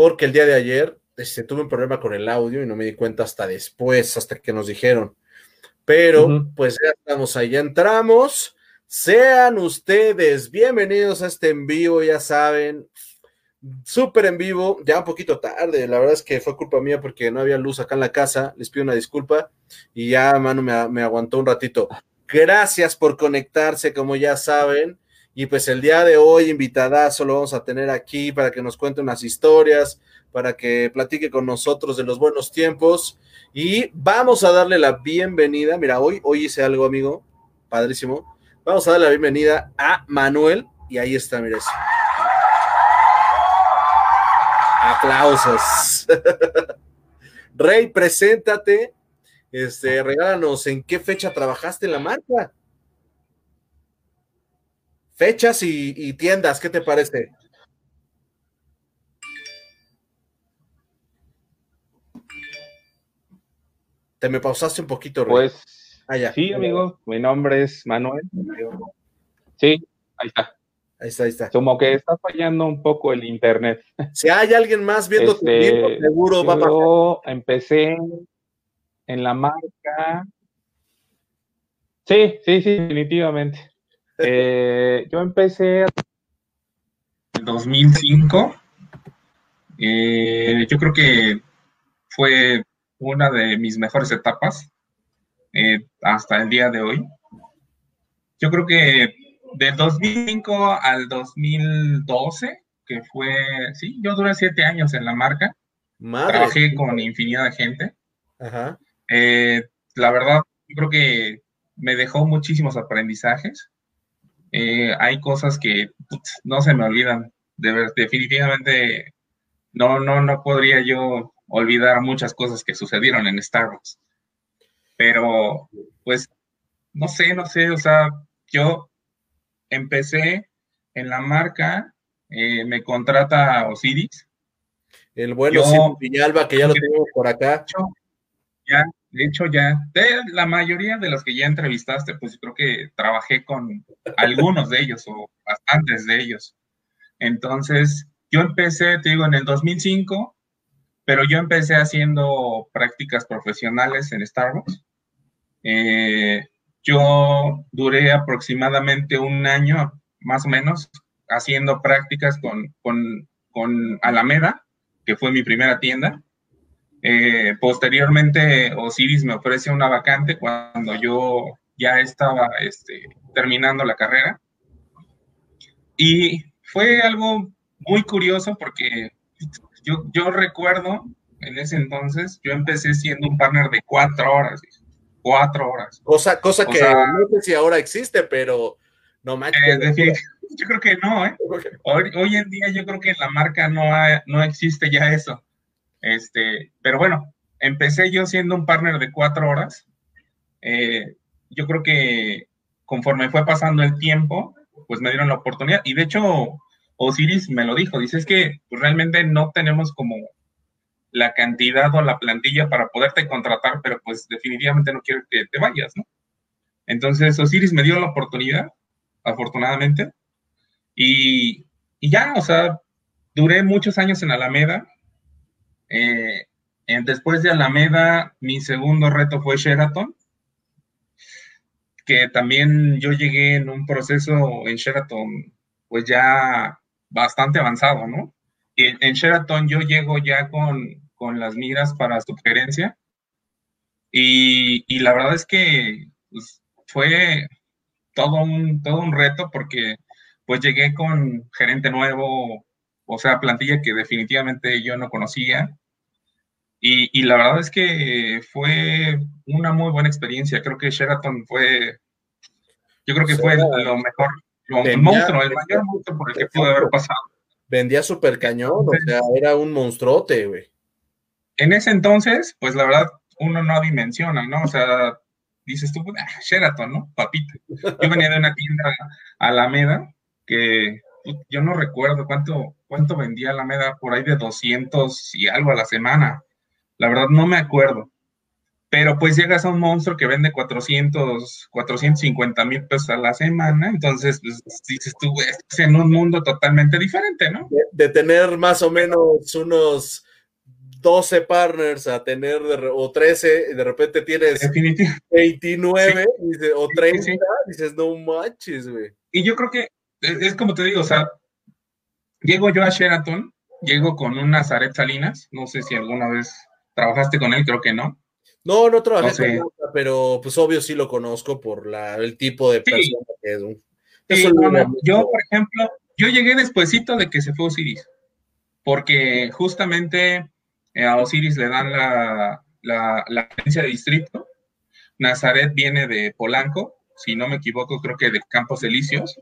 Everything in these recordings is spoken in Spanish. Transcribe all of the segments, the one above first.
porque el día de ayer este, tuve un problema con el audio y no me di cuenta hasta después, hasta que nos dijeron. Pero pues ya estamos ahí, ya entramos. Sean ustedes bienvenidos a este en vivo, ya saben, súper en vivo, ya un poquito tarde, la verdad es que fue culpa mía porque no había luz acá en la casa, les pido una disculpa y ya, mano, me, me aguantó un ratito. Gracias por conectarse, como ya saben, y pues el día de hoy, invitadazo, lo vamos a tener aquí para que nos cuente unas historias, para que platique con nosotros de los buenos tiempos. Y vamos a darle la bienvenida. Mira, hoy, hoy hice algo, amigo, padrísimo. Vamos a darle la bienvenida a Manuel. Y ahí está, mira eso. Aplausos. Rey, preséntate. Este, regálanos en qué fecha trabajaste en la marca. Fechas y, tiendas, ¿qué te parece? Te me pausaste un poquito, Pues, ah, sí, amigo, mi nombre es Manuel. Sí, ahí está. Ahí está, ahí está. Como que está fallando un poco el internet. Si hay alguien más viendo tu este, seguro va a Yo empecé en la marca. Sí, sí, sí, definitivamente. Eh, yo empecé en 2005. Eh, yo creo que fue una de mis mejores etapas eh, hasta el día de hoy. Yo creo que del 2005 al 2012, que fue, sí, yo duré siete años en la marca. Trabajé con infinidad de gente. la verdad, yo creo que me dejó muchísimos aprendizajes. Eh, hay cosas que no se me olvidan. De definitivamente no, no, no podría yo olvidar muchas cosas que sucedieron en Starbucks. Pero, pues, no sé, no sé, o sea, yo empecé en la marca, eh, me contrata Osiris. El bueno Simón Viñalba, que ya lo tenemos por acá. Ya, de hecho, ya, de la mayoría de los que ya entrevistaste, pues creo que trabajé con algunos de ellos o bastantes de ellos. Entonces, yo empecé, te digo, en el 2005, pero yo empecé haciendo prácticas profesionales en Starbucks. Eh, yo duré aproximadamente un año, más o menos, haciendo prácticas con, con, con Alameda, que fue mi primera tienda. Eh, posteriormente, Osiris me ofrece una vacante cuando yo ya estaba este, terminando la carrera. Y fue algo muy curioso porque yo, yo recuerdo en ese entonces, yo empecé siendo un partner de cuatro horas, cuatro horas. Cosa, cosa que no sé si ahora existe, pero no manches. Eh, yo creo que no, ¿eh? Hoy, hoy, en día yo creo que en la marca no, no existe ya eso. Este, pero bueno, empecé yo siendo un partner de cuatro horas. Eh, yo creo que conforme fue pasando el tiempo, pues me dieron la oportunidad. Y de hecho, Osiris me lo dijo, dice, es que pues, realmente no tenemos como la cantidad o la plantilla para poderte contratar, pero pues definitivamente no quiero que te vayas, ¿no? Entonces Osiris me dio la oportunidad, afortunadamente, y, y ya, o sea, duré muchos años en Alameda, eh, después de Alameda, mi segundo reto fue Sheraton, que también yo llegué en un proceso en Sheraton, pues ya bastante avanzado, ¿no? Y en Sheraton yo llego ya con, las miras para sugerencia y, y la verdad es que pues, fue todo un, todo un reto porque pues llegué con gerente nuevo, o sea, plantilla que definitivamente yo no conocía, y, la verdad es que fue una muy buena experiencia. Creo que Sheraton fue, yo creo que fue lo mejor, lo, el monstruo, el mayor monstruo por el que pudo haber pasado. Vendía súper cañón, o sea, era un monstruote, güey. En ese entonces, pues la verdad, uno no dimensiona, ¿no? O sea, dices tú, ah, Sheraton, ¿no? Papito. Yo venía de una tienda Alameda que yo no recuerdo cuánto, cuánto vendía Alameda, por ahí de 200 y algo a la semana. La verdad no me acuerdo. pero pues llegas a un monstruo que vende 400, 450 mil pesos a la semana, entonces pues, dices tú, estás en un mundo totalmente diferente, ¿no? De, tener más o menos unos 12 partners a tener, o 13, de repente tienes 29 o 30, dices, no manches, güey. Y yo creo que es, como te digo, o sea, llego yo a Sheraton, llego con un Nazaret Salinas, no sé si alguna vez trabajaste con él, creo que no. No, no trabajé con él, pero pues obvio sí lo conozco por la, el tipo de persona que es. yo, por ejemplo, yo llegué despuesito de que se fue Osiris, porque justamente eh, a Osiris le dan la, la, la agencia de distrito, Nazaret viene de Polanco, si no me equivoco, creo que de Campos Elíseos.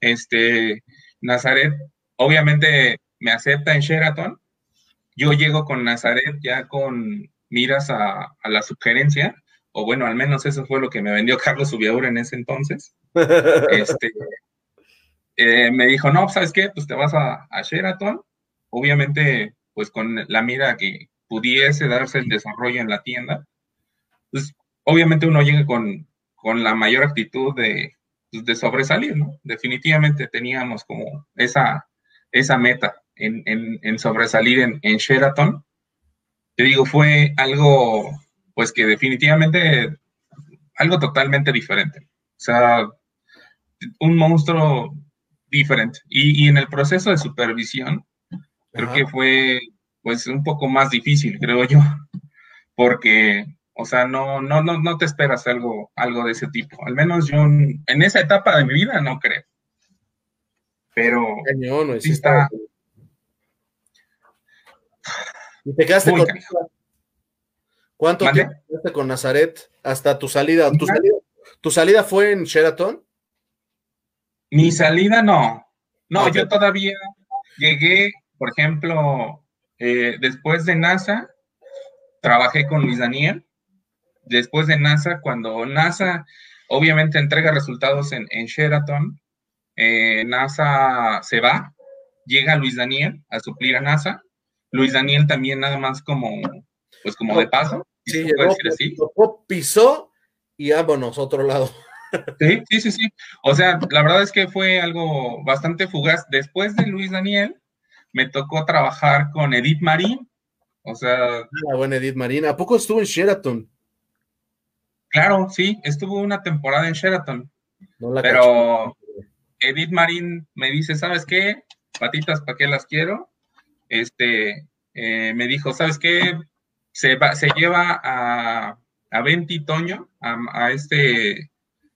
Este, Nazaret, obviamente me acepta en Sheraton. Yo llego con Nazaret ya con miras a, la sugerencia, o bueno, al menos eso fue lo que me vendió Carlos Ubiaur en ese entonces. Este, eh, me dijo, no, ¿sabes qué? Pues te vas a, a Sheraton. Obviamente, pues con la mira que pudiese darse el desarrollo en la tienda. Pues obviamente uno llega con, con la mayor actitud de, pues, de sobresalir, ¿no? Definitivamente teníamos como esa, esa meta en, sobresalir en, en, Sheraton. Te digo, fue algo, pues que definitivamente, algo totalmente diferente. O sea, un monstruo diferente. Y, en el proceso de supervisión, creo que fue, pues, un poco más difícil, creo yo, porque o sea, no, no, no, no te esperas algo, algo de ese tipo. Al menos yo en, esa etapa de mi vida no creo. Pero sí está. ¿Y te quedaste con ¿Cuánto tiempo quedaste con Nazaret hasta tu salida? ¿Tu salida, ¿Tu salida fue en Sheraton? Mi salida no. No, yo todavía llegué, por ejemplo, eh, después de NASA, trabajé con Luis Daniel después de NASA, cuando NASA obviamente entrega resultados en, Sheraton, eh, NASA se va, llega Luis Daniel a suplir a NASA. Luis Daniel también nada más como, pues como de paso. Sí, llegó, pisó y vámonos, otro lado. Sí, sí, sí, sí. O sea, la verdad es que fue algo bastante fugaz. Después de Luis Daniel, me tocó trabajar con Edith Marín. O sea. La ah, buena Edith Marín. ¿A poco estuvo en Sheraton? Claro, sí, estuvo una temporada en Sheraton. pero Edith Marín me dice, ¿sabes qué? Patitas, ¿para qué las quiero? Este, eh, me dijo, ¿sabes qué? Se, se lleva a, a Venti Toño, a, este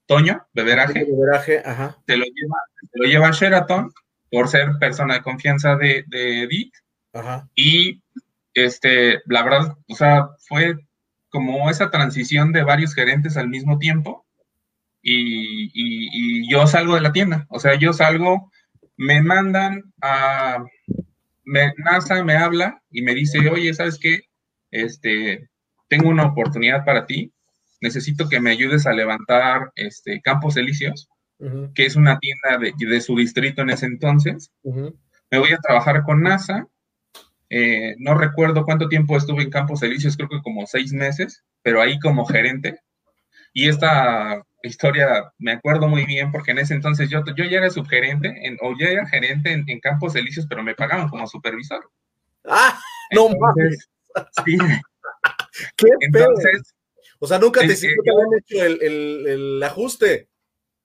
Toño, beberaje. Beberaje, ajá. Te lo lleva, lo lleva a Sheraton por ser persona de confianza de, de Edith. Ajá. Y este, la verdad, o sea, fue como esa transición de varios gerentes al mismo tiempo y, yo salgo de la tienda. O sea, yo salgo, me mandan a... NASA me habla y me dice, oye, ¿sabes qué? Este, tengo una oportunidad para ti. Necesito que me ayudes a levantar este, Campos Elíseos, que es una tienda de, su distrito en ese entonces. Me voy a trabajar con NASA eh, no recuerdo cuánto tiempo estuve en Campos Elíseos, creo que como seis meses, pero ahí como gerente. Y esta historia me acuerdo muy bien porque en ese entonces yo, yo ya era subgerente en, o ya era gerente en, Campos Elíseos, pero me pagaban como supervisor. ¡Ah! ¡No mames! Sí. ¡Qué entonces, O sea, nunca te hicieron hecho el, el, el ajuste.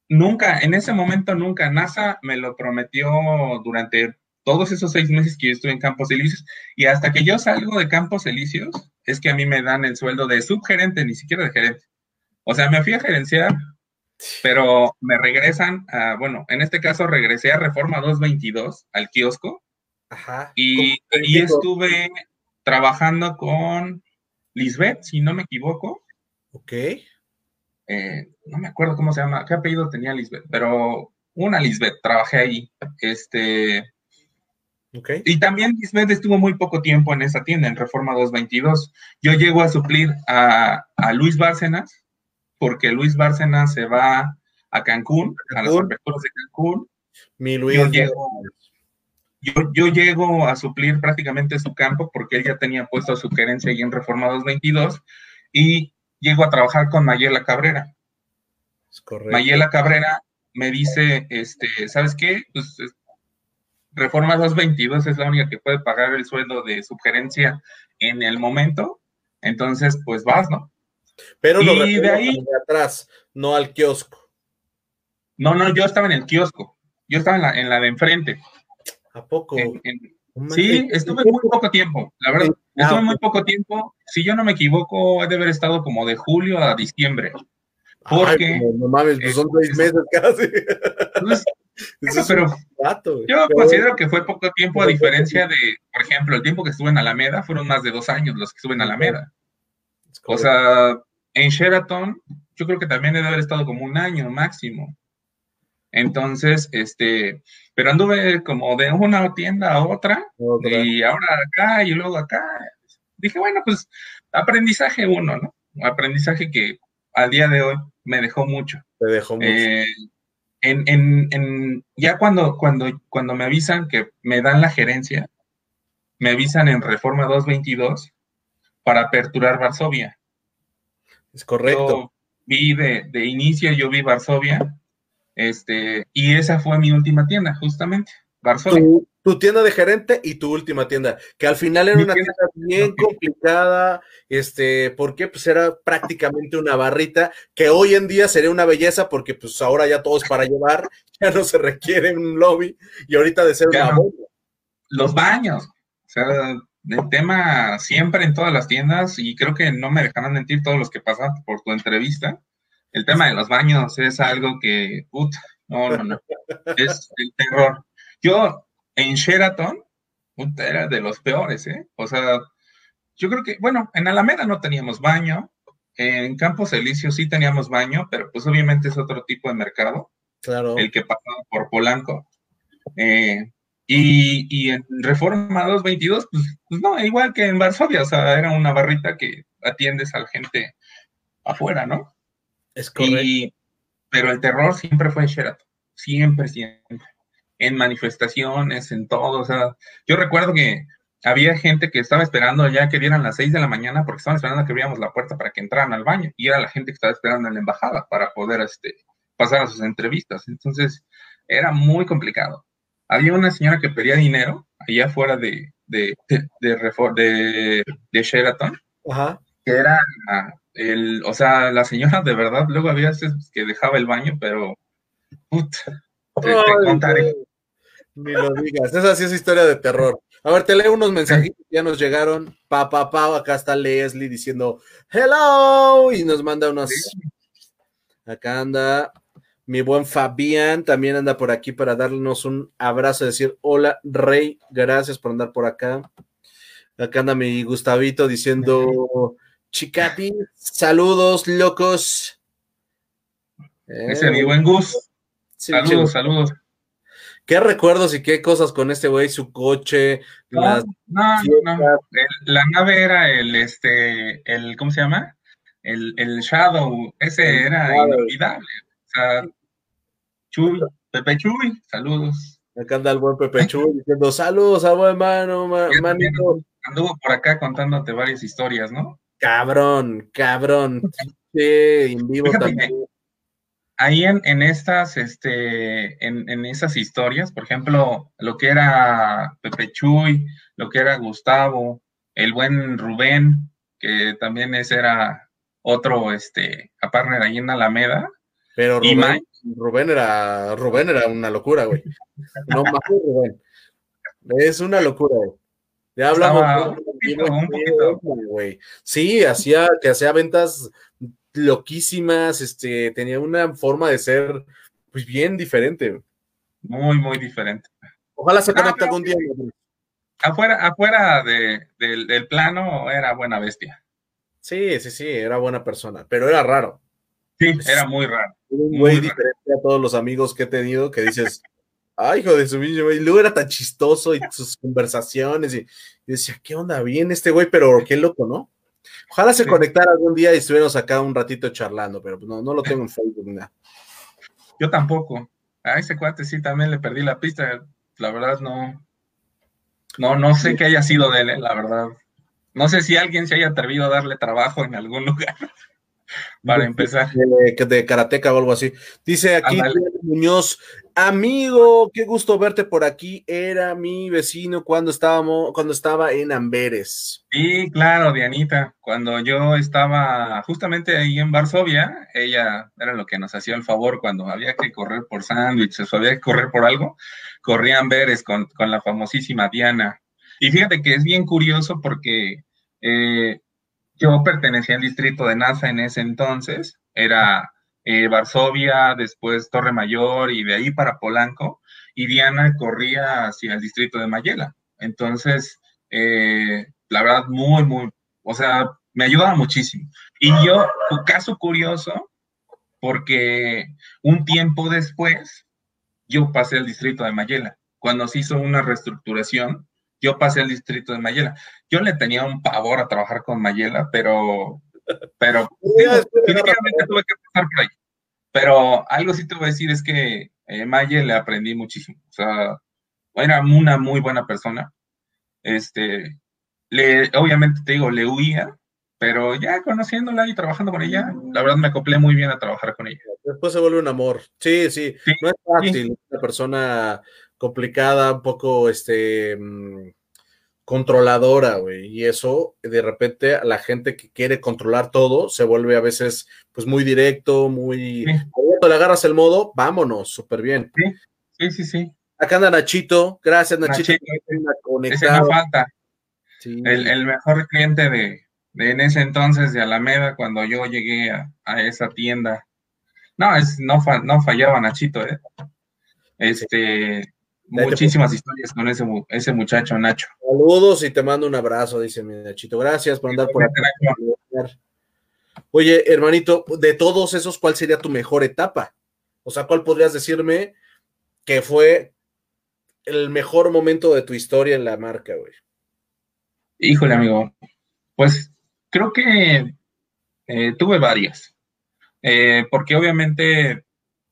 Nunca, en ese momento nunca. NASA me lo prometió durante todos esos seis meses que yo estuve en Campos Elíseos y hasta que yo salgo de Campos Elíseos es que a mí me dan el sueldo de subgerente, ni siquiera de gerente. O sea, me fui a gerenciar, pero me regresan a, bueno, en este caso regresé a Reforma 222 al kiosco Ajá. y ahí estuve trabajando con Lisbeth, si no me equivoco. Ok. Eh, no me acuerdo cómo se llama, qué apellido tenía Lisbeth, pero una Lisbeth, trabajé ahí. Este, y también Lisbeth estuvo muy poco tiempo en esa tienda, en Reforma 222. Yo llego a suplir a, Luis Bárcenas, porque Luis Bárcenas se va a Cancún, a las prefecturas de Cancún. Mi Luis. Yo llego, a suplir prácticamente su campo, porque él ya tenía puesto su gerencia ahí en Reforma 222. Y llego a trabajar con Mayela Cabrera. Mayela Cabrera me dice, este, ¿sabes qué? Pues Reforma 222 es la única que puede pagar el sueldo de subgerencia en el momento, entonces pues vas, ¿no? Pero y de ahí de atrás, no al kiosco. No, no, yo estaba en el kiosco, yo estaba en la, en la de enfrente. ¿A poco? sí, estuve muy poco tiempo, la verdad, estuve muy poco tiempo. Si yo no me equivoco, he de haber estado como de julio a diciembre. Porque. no, mames, pues son seis meses casi. Pues, pero yo considero que fue poco tiempo a diferencia de, por ejemplo, el tiempo que estuve en Alameda, fueron más de dos años los que estuve en Alameda. O sea, en Sheraton, yo creo que también debe haber estado como un año máximo. Entonces, este, pero anduve como de una tienda a otra, y ahora acá y luego acá. Dije, bueno, pues aprendizaje uno, ¿no? Aprendizaje que al día de hoy me dejó mucho. Te dejó mucho. Eh, en, ya cuando, cuando, cuando me avisan que me dan la gerencia, me avisan en Reforma 222 para aperturar Varsovia. Es correcto. Yo vi de, de inicio, yo vi Varsovia, este, y esa fue mi última tienda, justamente, Varsovia. Tu tienda de gerente y tu última tienda, que al final era una tienda bien complicada, este, porque pues era prácticamente una barrita, que hoy en día sería una belleza porque pues ahora ya todo es para llevar, ya no se requiere un lobby y ahorita de ser una Los baños, o sea, el tema siempre en todas las tiendas y creo que no me dejarán mentir todos los que pasan por tu entrevista, el tema de los baños es algo que, puta, no, no, no, es el terror. Yo en Sheraton, era de los peores, ¿eh? O sea, yo creo que, bueno, en Alameda no teníamos baño, en Campos Elíseos sí teníamos baño, pero pues obviamente es otro tipo de mercado. Claro. El que pasaba por Polanco. Eh, y, y, en Reforma 222, pues, pues, no, igual que en Varsovia, o sea, era una barrita que atiendes a la gente afuera, ¿no? Es correcto. pero el terror siempre fue en Sheraton, siempre, siempre en manifestaciones, en todo. O sea, yo recuerdo que había gente que estaba esperando ya que dieran las seis de la mañana porque estaban esperando que abriéramos la puerta para que entraran al baño y era la gente que estaba esperando en la embajada para poder este, pasar a sus entrevistas. Entonces, era muy complicado. Había una señora que pedía dinero allá afuera de, de, de, de, Sheraton, que era el, o sea, la señora de verdad, luego había veces que dejaba el baño, pero, te, contaré. Ni lo digas. Esa sí es historia de terror. A ver, te leo unos mensajitos que ya nos llegaron. Pa, pa, pa, acá está Leslie diciendo hello y nos manda unos. Acá anda mi buen Fabián, también anda por aquí para darnos un abrazo, decir hola, Rey, gracias por andar por acá. Acá anda mi Gustavito diciendo Chicapi, saludos, locos. Ese es mi buen Gus saludos, saludos. ¿Qué recuerdos y qué cosas con este güey? Su coche, no, las no, no, la nave era el, este, el, ¿cómo se llama? El, el Shadow, ese era inolvidable. Chuy, Pepe Chuy, saludos. Acá anda el buen Pepe Chuy diciendo saludos a buen mano, manito. Anduvo por acá contándote varias historias, ¿no? Cabrón, cabrón. Sí, en vivo también ahí en, en estas, este, en, en, esas historias, por ejemplo, lo que era Pepe Chuy, lo que era Gustavo, el buen Rubén, que también ese era otro, este, a partner ahí en Alameda. Pero Rubén, Rubén era, Rubén era una locura, güey. No más Rubén. Es una locura, güey. Ya hablamos. un poquito, un poquito. Güey. Sí, hacía, que hacía ventas loquísimas, este, tenía una forma de ser, pues bien diferente. Muy, muy diferente. Ojalá se conecte algún día. Afuera, afuera de, del plano era buena bestia. Sí, sí, sí, era buena persona, pero era raro. Sí, era muy raro. Muy, diferente a todos los amigos que he tenido que dices, ay, hijo de su niño, y luego era tan chistoso y sus conversaciones y, y decía, ¿qué onda? Bien este güey, pero qué loco, ¿no? Ojalá se conectara algún día y estuviéramos acá un ratito charlando, pero no, no lo tengo en Facebook nada. Yo tampoco. A ese cuate sí también le perdí la pista. La verdad no. No, no sé qué haya sido de él, eh, la verdad. No sé si alguien se haya atrevido a darle trabajo en algún lugar. Para empezar. De, de, karateca o algo así. Dice aquí Muñoz, amigo, qué gusto verte por aquí. Era mi vecino cuando estábamos, cuando estaba en Amberes. Sí, claro, Dianita. Cuando yo estaba justamente ahí en Varsovia, ella era lo que nos hacía el favor cuando había que correr por sándwiches o había que correr por algo, corría Amberes con, con la famosísima Diana. Y fíjate que es bien curioso porque eh, yo pertenecía al distrito de NASA en ese entonces, era eh, Varsovia, después Torre Mayor y de ahí para Polanco, y Diana corría hacia el distrito de Mayela. Entonces, eh, la verdad, muy, muy, o sea, me ayudaba muchísimo. Y yo, caso curioso, porque un tiempo después, yo pasé al distrito de Mayela, cuando se hizo una reestructuración yo pasé al distrito de Mayela. Yo le tenía un pavor a trabajar con Mayela, pero, pero definitivamente tuve que pasar por ahí. Pero algo sí te voy a decir es que eh, le aprendí muchísimo. O sea, era una muy buena persona. Este, le, obviamente te digo, le huía, pero ya conociéndola y trabajando con ella, la verdad me acoplé muy bien a trabajar con ella. Después se vuelve un amor. Sí, sí, no es fácil. Una persona complicada, un poco este mm, controladora, güey. Y eso, de repente, la gente que quiere controlar todo se vuelve a veces, pues, muy directo, muy. Cuando le agarras el modo, vámonos, súper bien. Sí, sí, sí, Acá anda Nachito. Gracias, Nachito. Ese no falta. El, mejor cliente de, en ese entonces de Alameda, cuando yo llegué a, esa tienda. No, es, no, no fallaba Nachito, ¿eh? Este, Muchísimas historias con ese, ese muchacho, Nacho. Saludos y te mando un abrazo, dice mi Nachito. Gracias por andar por aquí. Oye, hermanito, de todos esos, ¿cuál sería tu mejor etapa? O sea, ¿cuál podrías decirme que fue el mejor momento de tu historia en la marca, güey? Híjole, amigo. Pues creo que eh, tuve varias. Eh, porque obviamente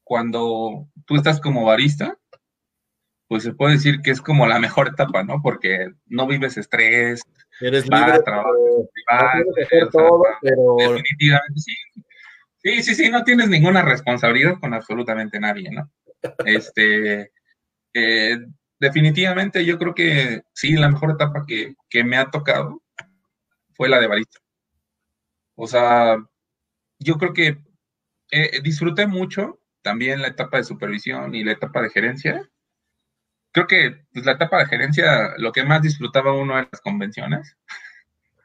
cuando tú estás como barista, pues se puede decir que es como la mejor etapa, ¿no? Porque no vives estrés, eres libre, trabajo, todo, pero... definitivamente sí. Sí, sí, sí, no tienes ninguna responsabilidad con absolutamente nadie, ¿no? Este, eh, definitivamente yo creo que sí, la mejor etapa que, me ha tocado fue la de barista. O sea, yo creo que eh, disfruté mucho también la etapa de supervisión y la etapa de gerencia, creo que pues, la etapa de gerencia, lo que más disfrutaba uno era las convenciones.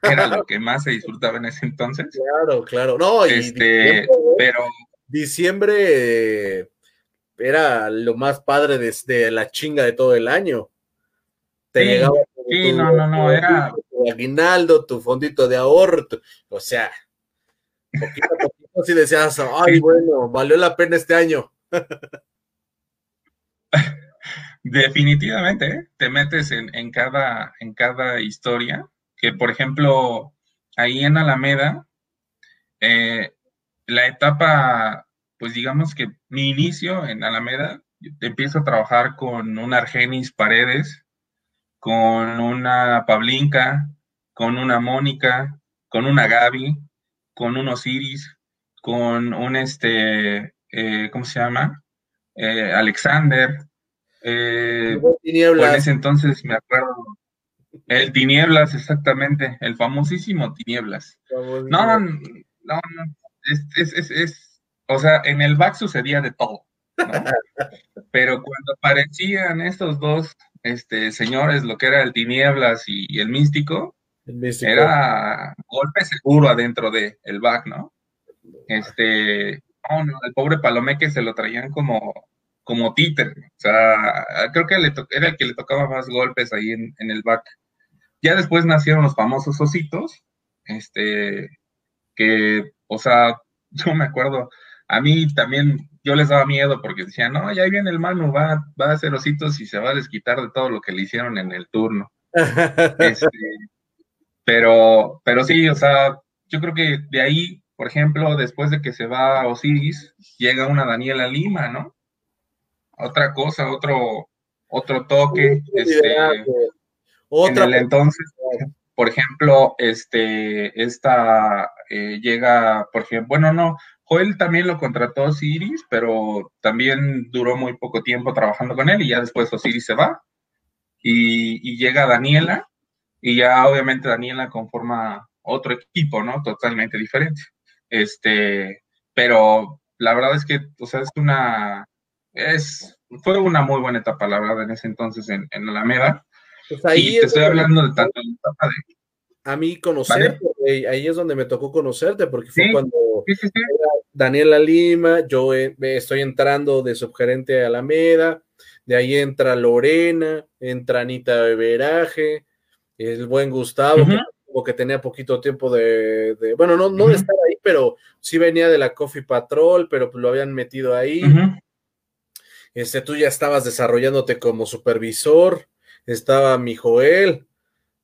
Era lo que más se disfrutaba en ese entonces. Claro, claro. No, y este, pero. Diciembre era lo más padre desde la chinga de todo el año. Te llegaba. Sí, no, no, no, era. Tu aguinaldo, tu fondito de ahorro, o sea, poquito a poquito si decías, ay, bueno, valió la pena este año. Definitivamente, ¿eh? te metes en, cada, en cada historia, que por ejemplo, ahí en Alameda, eh, la etapa, pues digamos que mi inicio en Alameda, empiezo a trabajar con un Argenis Paredes, con una Pablinka, con una Mónica, con una Gaby, con un Osiris, con un este, eh, ¿cómo se llama? Alexander, eh, en ese entonces me acuerdo. El Tinieblas, exactamente, el famosísimo Tinieblas. No, no, no, es, es, es, o sea, en el back sucedía de todo. Pero cuando aparecían estos dos este, señores, lo que era el Tinieblas y, el, místico, era golpe seguro adentro del el back, ¿no? Este, no, no, el pobre Palomeque se lo traían como, como títer. O sea, creo que le era el que le tocaba más golpes ahí en, el back. Ya después nacieron los famosos ositos, este, que, o sea, yo me acuerdo, a mí también yo les daba miedo porque decían, no, ya viene el Manu, va, va a hacer ositos y se va a desquitar de todo lo que le hicieron en el turno. Este, pero, pero sí, o sea, yo creo que de ahí, por ejemplo, después de que se va Osiris, llega una Daniela Lima, ¿no? Otra cosa, otro, otro toque. Este, otra en el entonces, por ejemplo, este, esta eh, llega, por ejemplo, bueno, no, Joel también lo contrató Osiris, pero también duró muy poco tiempo trabajando con él y ya después Osiris se va y, llega Daniela y ya obviamente Daniela conforma otro equipo, ¿no? Totalmente diferente. Este, pero la verdad es que, o sea, es una, es, fue una muy buena etapa, la verdad, en ese entonces en, en Alameda. Pues ahí y te estoy hablando de tanto A mí conocerte, ahí es donde me tocó conocerte, porque fue cuando Daniela Lima, yo eh, estoy entrando de subgerente a Alameda, de ahí entra Lorena, entra Anita Beberaje, el buen Gustavo, que, tenía poquito tiempo de, bueno, no, no de estar ahí, pero sí venía de la Coffee Patrol, pero lo habían metido ahí. Este, tú ya estabas desarrollándote como supervisor, estaba mi Joel,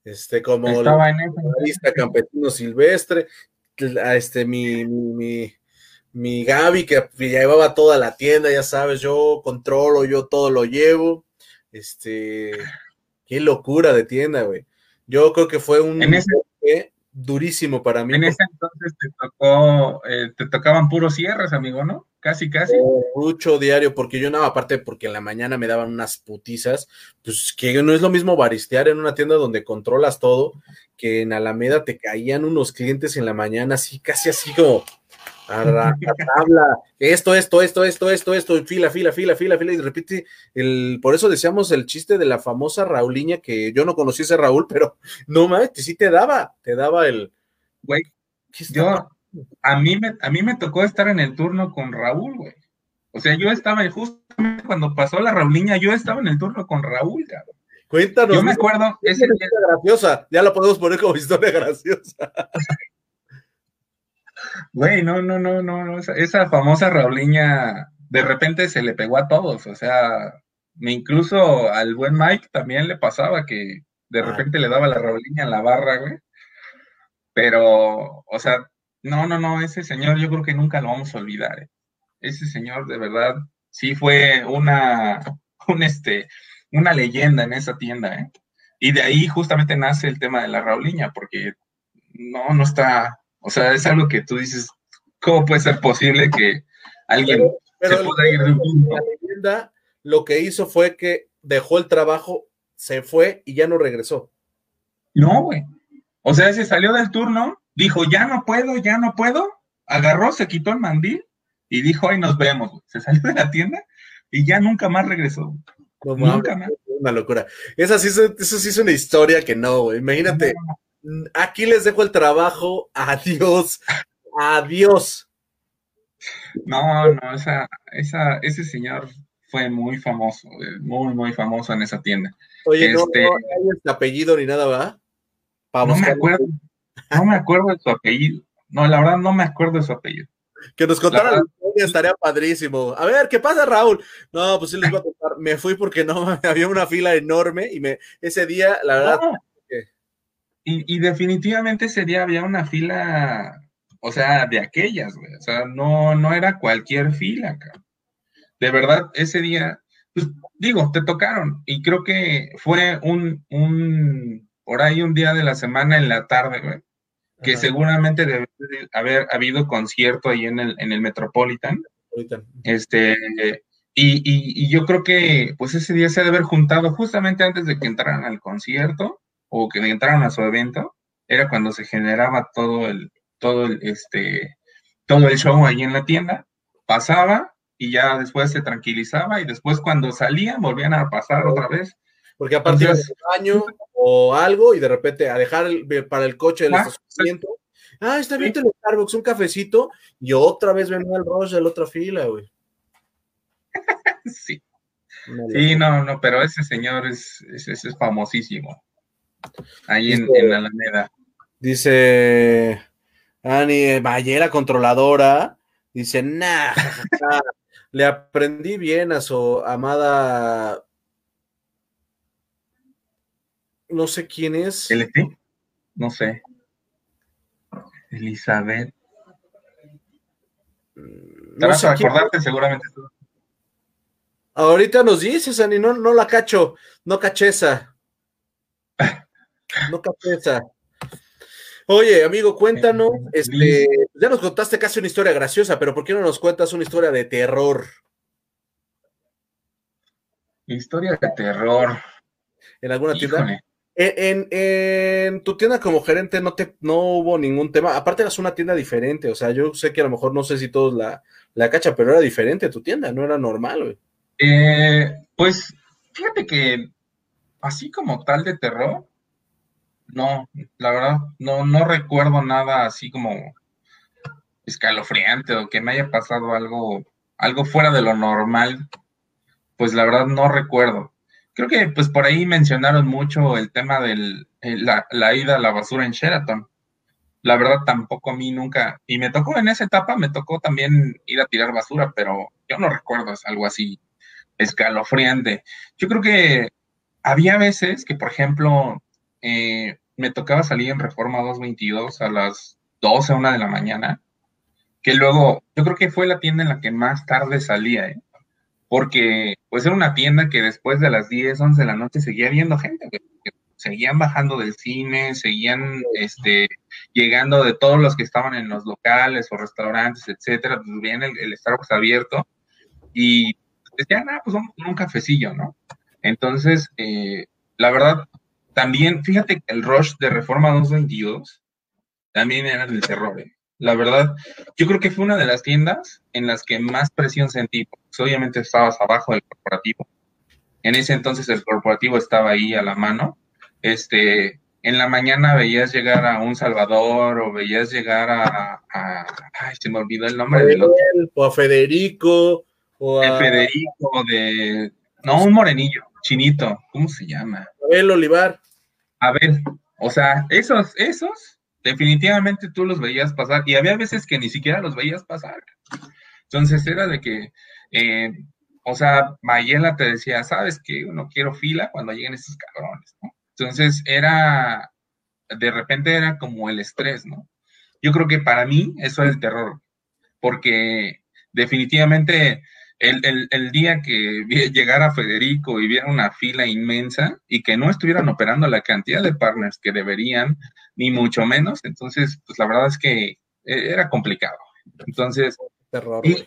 este, como estaba en lista campesino silvestre, este, mi, mi, mi, Gaby que llevaba toda la tienda, ya sabes, yo controlo, yo todo lo llevo, este, qué locura de tienda, güey. Yo creo que fue un durísimo para mí. En ese entonces te tocó, eh, te tocaban puros cierres, amigo, ¿no? Casi, casi. mucho diario, porque yo no, aparte porque en la mañana me daban unas putizas, pues que no es lo mismo baristear en una tienda donde controlas todo, que en Alameda te caían unos clientes en la mañana, así, casi así como tabla, esto, esto, esto, esto, esto, esto, fila, fila, fila, fila, fila, y repite, el, por eso decíamos el chiste de la famosa Rauliña, que yo no conocí ese Raúl, pero no mames, sí te daba, te daba el... Güey, yo, a mí, me, a mí me tocó estar en el turno con Raúl, güey. O sea, yo estaba, justamente cuando pasó la Rauliña, yo estaba en el turno con Raúl, cabrón. Cuéntanos. Yo me acuerdo. Ese graciosa, ya la podemos poner como historia graciosa. Güey, no, no, no, no, esa, famosa Rauliña de repente se le pegó a todos, o sea, incluso al buen Mike también le pasaba que de ah. repente le daba la Rauliña en la barra, güey. Pero, o sea, no, no, no, ese señor yo creo que nunca lo vamos a olvidar. ¿eh? Ese señor de verdad sí fue una, un este, una leyenda en esa tienda, ¿eh? Y de ahí justamente nace el tema de la Rauliña, porque no, no está, o sea, es algo que tú dices, ¿cómo puede ser posible que alguien se pueda ir de un punto? La leyenda lo que hizo fue que dejó el trabajo, se fue y ya no regresó. No, güey. O sea, se salió del turno, dijo, ya no puedo, ya no puedo, agarró, se quitó el mandil y dijo, hoy nos vemos, güey. Se salió de la tienda y ya nunca más regresó. nunca más. Una locura. Esa sí, eso sí es una historia que no, güey. Imagínate, Aquí les dejo el trabajo. Adiós. Adiós. No, no, esa, esa, ese señor fue muy famoso, eh, muy, muy famoso en esa tienda. Oye, no, este, no hay este apellido ni nada, ¿va? no me acuerdo, no me acuerdo de su apellido. No, la verdad no me acuerdo de su apellido. Que nos contara la, historia estaría padrísimo. A ver, ¿qué pasa, Raúl? No, pues sí les voy a contar. Me fui porque no había una fila enorme y me ese día, la verdad, y, definitivamente ese día había una fila, o sea, de aquellas, güey. O sea, no, no era cualquier fila. De verdad, ese día, pues digo, te tocaron. Y creo que fue un, un, por ahí un día de la semana en la tarde, güey. Que seguramente debe haber habido concierto ahí en el, en el Metropolitan. Este, y, y, y, yo creo que pues ese día se ha de haber juntado justamente antes de que entraran al concierto o que entraron a su evento, era cuando se generaba todo el, todo el, este, todo el show ahí en la tienda, pasaba y ya después se tranquilizaba y después cuando salían volvían a pasar otra vez. Porque aparte de año o algo y de repente a dejar para el coche el ah, estacionamiento, ah, está bien, el Starbucks, un cafecito y otra vez venía el Roche de la otra fila, güey. sí. Sí, no, no, pero ese señor es, es, es famosísimo. Ahí en, la Alameda. Dice Ani, Ballera controladora. Dice, nah, le aprendí bien a su amada. No sé quién es. No sé. Elizabeth. Mm, no sé acordarte seguramente Ahorita nos dices, Ani, no, no la cacho, no cacheza. No capeza. Oye, amigo, cuéntanos, este, ya nos contaste casi una historia graciosa, pero ¿por qué no nos cuentas una historia de terror? Historia de terror. ¿En alguna tienda? En, tu tienda como gerente no te no hubo ningún tema. Aparte eras una tienda diferente. O sea, yo sé que a lo mejor no sé si todos la, la cacha, pero era diferente tu tienda, no era normal, güey. Eh, pues fíjate que así como tal de terror, no, la verdad, no, no recuerdo nada así como escalofriante o que me haya pasado algo, algo fuera de lo normal. Pues la verdad no recuerdo. Creo que pues por ahí mencionaron mucho el tema de la, la, ida a la basura en Sheraton. La verdad tampoco a mí nunca, y me tocó en esa etapa, me tocó también ir a tirar basura, pero yo no recuerdo algo así escalofriante. Yo creo que había veces que, por ejemplo, eh, me tocaba salir en Reforma 222 a las 12, 1 de la mañana, que luego, yo creo que fue la tienda en la que más tarde salía, ¿eh? porque pues era una tienda que después de las 10, 11 de la noche seguía viendo gente, seguían bajando del cine, seguían este, llegando de todos los que estaban en los locales o restaurantes, etcétera, pues veían el, el Starbucks abierto y decían, ah, pues un, cafecillo, ¿no? Entonces, eh, la verdad, también, fíjate que el rush de Reforma 222 también era del terror, ¿eh? La verdad, yo creo que fue una de las tiendas en las que más presión sentí, porque obviamente estabas abajo del corporativo. En ese entonces el corporativo estaba ahí a la mano. Este, en la mañana veías llegar a un Salvador o veías llegar a, ay, se me olvidó el nombre del otro. O a Federico o a Federico de no, un morenillo, chinito, ¿cómo se llama? Abel Olivar. A ver, o sea, esos, esos definitivamente tú los veías pasar y había veces que ni siquiera los veías pasar. Entonces era de que, eh, o sea, Mayela te decía, sabes que no quiero fila cuando lleguen esos cabrones, ¿no? Entonces era, de repente era como el estrés, ¿no? Yo creo que para mí eso es el terror, porque definitivamente el, el, día que llegara Federico y viera una fila inmensa y que no estuvieran operando la cantidad de partners que deberían, ni mucho menos, entonces, pues la verdad es que eh, era complicado. Entonces, y,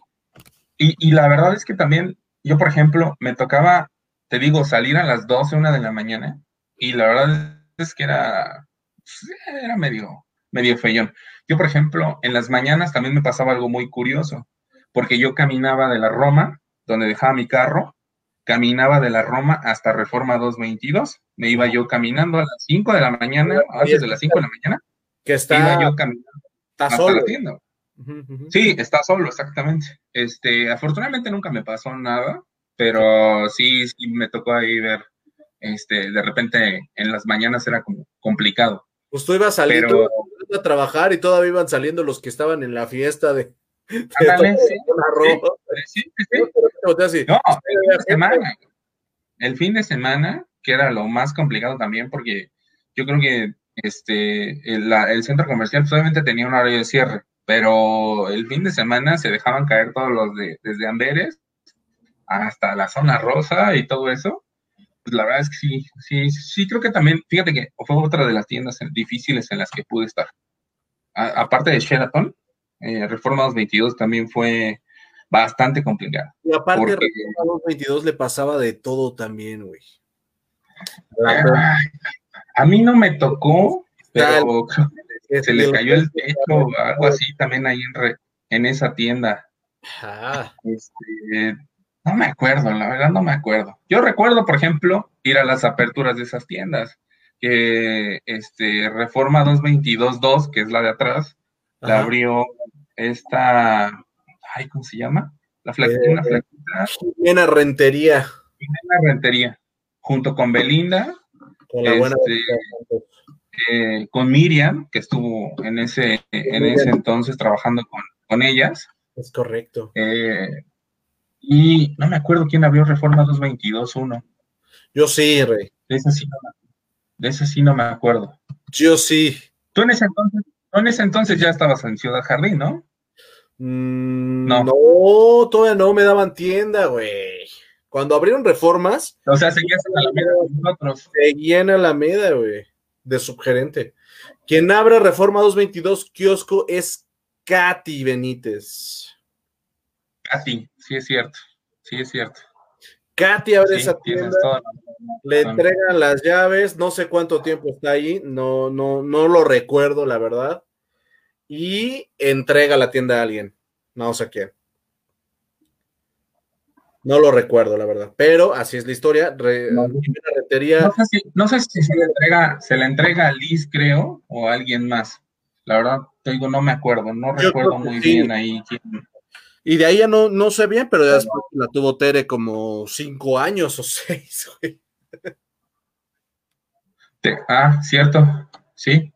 y, la verdad es que también, yo, por ejemplo, me tocaba, te digo, salir a las 12, una de la mañana, y la verdad es que era, pues, era medio, medio feyón. Yo, por ejemplo, en las mañanas también me pasaba algo muy curioso porque yo caminaba de la Roma, donde dejaba mi carro, caminaba de la Roma hasta Reforma 222. Me iba yo caminando a las 5 de la mañana, antes de las 5 de la mañana. Que está, iba yo caminando está solo. Sí, está solo, exactamente. Este, afortunadamente nunca me pasó nada, pero sí, sí me tocó ahí ver, este, de repente en las mañanas era como complicado. Pues tú ibas saliendo a trabajar y todavía iban saliendo los que estaban en la fiesta de, el fin de semana, que era lo más complicado también, porque yo creo que este, el, centro comercial solamente tenía un horario de cierre, pero el fin de semana se dejaban caer todos los de, desde Amberes hasta la zona rosa y todo eso. Pues la verdad es que sí, sí, sí creo que también, fíjate que fue otra de las tiendas difíciles en las que pude estar. aparte de Sheraton, eh, Reforma 222 también fue bastante complicado. Y aparte, Reforma 222 le pasaba de todo también, güey. a mí no me tocó, pero se le cayó el techo o algo así también ahí en, en esa tienda. Este, no me acuerdo, la verdad no me acuerdo. Yo recuerdo, por ejemplo, ir a las aperturas de esas tiendas, que este, Reforma 222.2, que es la de atrás, la abrió esta, ay, ¿cómo se llama? La flaquita, una eh, flaquita. Rentería. Rentería, junto con Belinda. Con la buena este, eh, con Miriam, que estuvo en ese, en ese entonces trabajando con, ellas. Es correcto. Eh, y no me acuerdo quién abrió Reforma 222.1. Yo sí, Rey. De ese sí, no, de ese sí no me acuerdo. Yo sí. Tú en ese entonces, en ese entonces ya estabas en Ciudad Jardín, ¿no? Mm, no. no, todavía no me daban tienda, güey. Cuando abrieron reformas. O sea, seguías en Alameda con nosotros. Seguía en Alameda, güey. de subgerente. Quien abre Reforma 222 kiosco es Katy Benítez. Katy, sí es cierto, sí es cierto. Katy abre esa tienda, le entregan las llaves, no sé cuánto tiempo está ahí, no, no, no lo recuerdo, la verdad, y entrega la tienda a alguien, no sé quién. No lo recuerdo, la verdad, pero así es la historia. no, sé si, se le entrega, se le entrega a Liz, creo, o a alguien más. La verdad, te digo, no me acuerdo, no recuerdo muy bien ahí quién. Y de ahí ya no, no sé bien, pero ya después la tuvo Tere como cinco años o seis, güey. Ah, cierto, sí.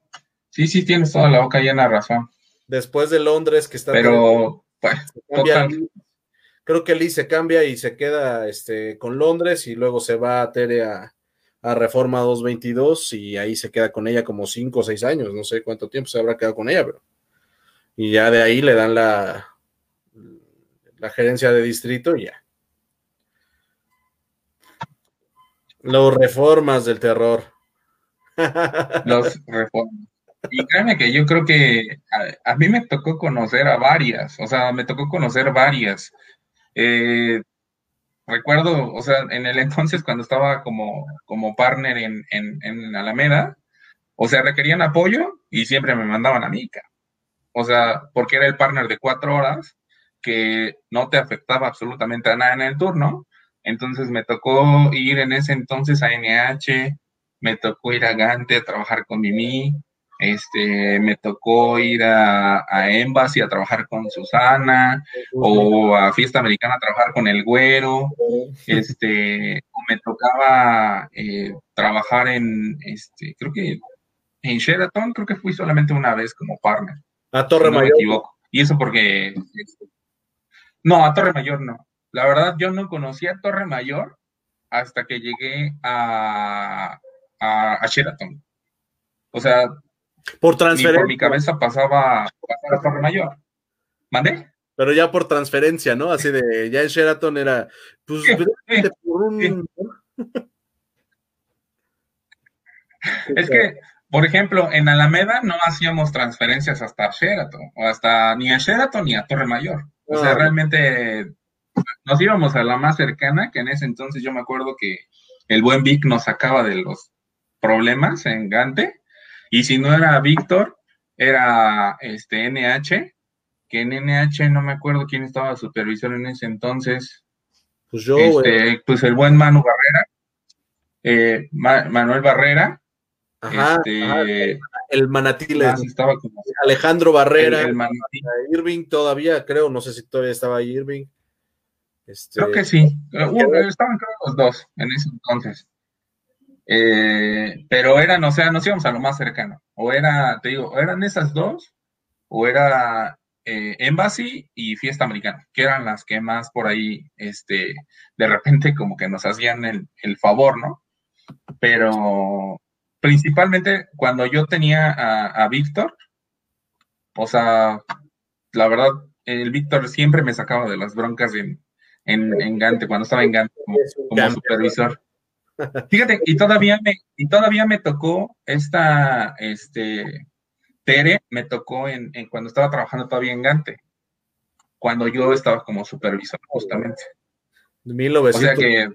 Sí, sí, tienes toda la boca llena de razón. Después de Londres, que está. Pero, pues, creo que Liz se cambia y se queda este, con Londres y luego se va a Tere a, Reforma 222 y ahí se queda con ella como cinco o seis años, no sé cuánto tiempo se habrá quedado con ella, pero y ya de ahí le dan la, la gerencia de distrito y ya. Los reformas del terror. Los reformas. Y créeme que yo creo que a, mí me tocó conocer a varias, o sea, me tocó conocer varias. Eh, recuerdo, o sea, en el entonces cuando estaba como, como partner en, en, Alameda, o sea, requerían apoyo y siempre me mandaban a Mica. O sea, porque era el partner de cuatro horas que no te afectaba absolutamente a nada en el turno. Entonces me tocó ir en ese entonces a NH, me tocó ir a Gante a trabajar con Mimi, este, me tocó ir a, a Embassy a trabajar con Susana, o a Fiesta Americana a trabajar con el Güero, este, me tocaba eh, trabajar en, este, creo que en Sheraton, creo que fui solamente una vez como partner. A Torre Mayor. Y eso porque, este, no, a Torre Mayor no. La verdad, yo no conocía Torre Mayor hasta que llegué a, a, a Sheraton. O sea, por transferencia. por mi cabeza pasaba, pasaba Torre Mayor. ¿Mandé? Pero ya por transferencia, ¿no? Así de, ya en Sheraton era, pues, por un... Es que, por ejemplo, en Alameda no hacíamos transferencias hasta Sheraton, o hasta ni a Sheraton ni a Torre Mayor. O sea, realmente nos íbamos a la más cercana, que en ese entonces yo me acuerdo que el buen Vic nos sacaba de los problemas en Gante, y si no era Víctor, era este NH, que en NH no me acuerdo quién estaba supervisor en ese entonces. Pues yo, este, pues el buen Manu Barrera, eh, Manuel Barrera, este, el Manatí estaba Alejandro Barrera, el, Irving todavía, creo, no sé si todavía estaba ahí Irving. Este, creo que sí, estaban creo los dos en ese entonces. Eh, pero eran, o sea, nos íbamos a lo más cercano. O era, te digo, eran esas dos, o era eh, Embassy y Fiesta Americana, que eran las que más por ahí, este, de repente como que nos hacían el, el favor, ¿no? Pero principalmente cuando yo tenía a, Víctor, o sea, la verdad, el Víctor siempre me sacaba de las broncas en, en, Gante, cuando estaba en Gante como supervisor. Fíjate, y todavía me, y todavía me tocó esta, este, Tere, me tocó en, cuando estaba trabajando todavía en Gante, cuando yo estaba como supervisor, justamente. o sea que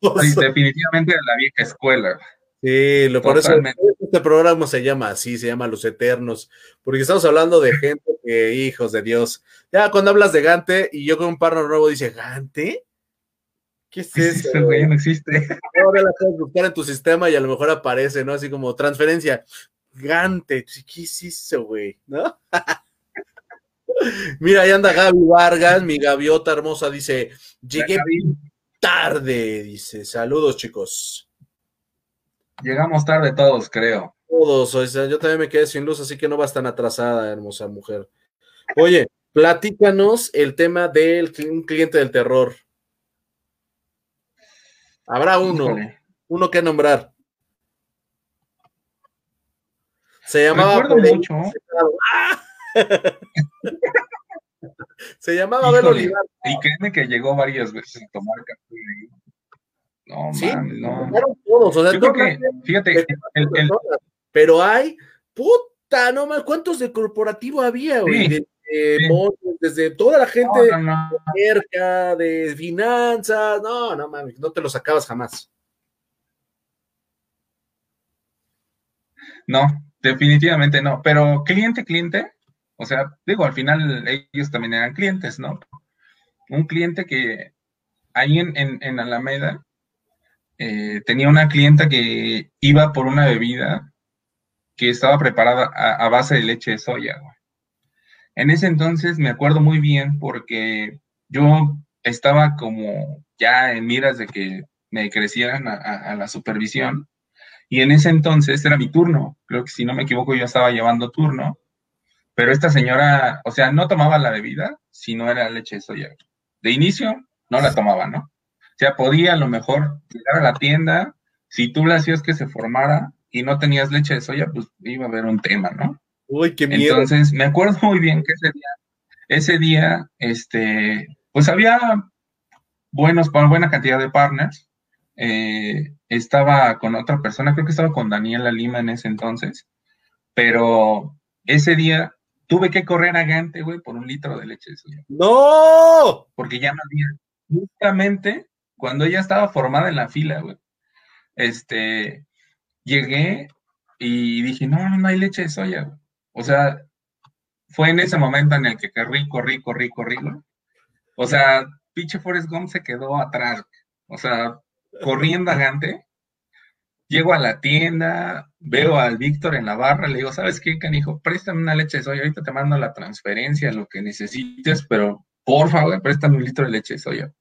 definitivamente de la vieja escuela. Sí, lo por eso este programa se llama así, se llama Los Eternos, porque estamos hablando de gente que, hijos de Dios, ya cuando hablas de Gante y yo con un partner nuevo dice, ¿Gante? ¿Qué es eso? güey, no existe. Ahora la puedes buscar en tu sistema y a lo mejor aparece, ¿no? Así como transferencia. Gante, ¿qué es eso, güey? ¿No? Mira, ahí anda Gaby Vargas, mi gaviota hermosa, dice, llegué tarde, dice, saludos chicos. Llegamos tarde todos, creo. Todos, o sea, yo también me quedé sin luz, así que no vas tan atrasada, hermosa mujer. Oye, platícanos el tema del un cliente del terror. Habrá uno, uno que nombrar. Se llamaba. mucho. Se llamaba Abel Olivar. Y créeme que llegó varias veces a tomar café. No, ¿Sí? no. Todos, o sea, Yo creo que, fíjate, el, pero hay, puta, no más, ¿cuántos de corporativo había, güey? Desde toda la gente de de finanzas, no, no mames, no te los acabas jamás. No, definitivamente no, pero cliente, cliente, o sea, digo, al final ellos también eran clientes, ¿no? Un cliente que ahí en, en, Alameda eh, tenía una clienta que iba por una bebida que estaba preparada a, base de leche de soya. En ese entonces me acuerdo muy bien porque yo estaba como ya en miras de que me crecieran a, la supervisión y en ese entonces era mi turno. Creo que si no me equivoco yo estaba llevando turno, pero esta señora, o sea, no tomaba la bebida si no era leche de soya. De inicio no la tomaba, ¿no? O sea, podía a lo mejor llegar a la tienda, si tú le hacías que se formara, y no tenías leche de soya, pues iba a haber un tema, ¿no? Uy, qué miedo. Entonces, me acuerdo muy bien que ese día, ese día, este, pues había buenos, buena cantidad de partners. Eh, estaba con otra persona, creo que estaba con Daniela Lima en ese entonces, pero ese día tuve que correr a Gante, güey, por un litro de leche de soya. ¡No! Porque ya no había. Justamente cuando ella estaba formada en la fila, güey. Este, llegué y dije, no, no hay leche de soya. O sea, fue en ese momento en el que corrí, corrí, corrí, corrí. O sea, pinche Forrest Gump se quedó atrás. O sea, corriendo agante. Llego a la tienda, veo al Víctor en la barra, le digo, ¿sabes qué, canijo? Préstame una leche de soya, ahorita te mando la transferencia, lo que necesites, pero por favor, préstame un litro de leche de soya.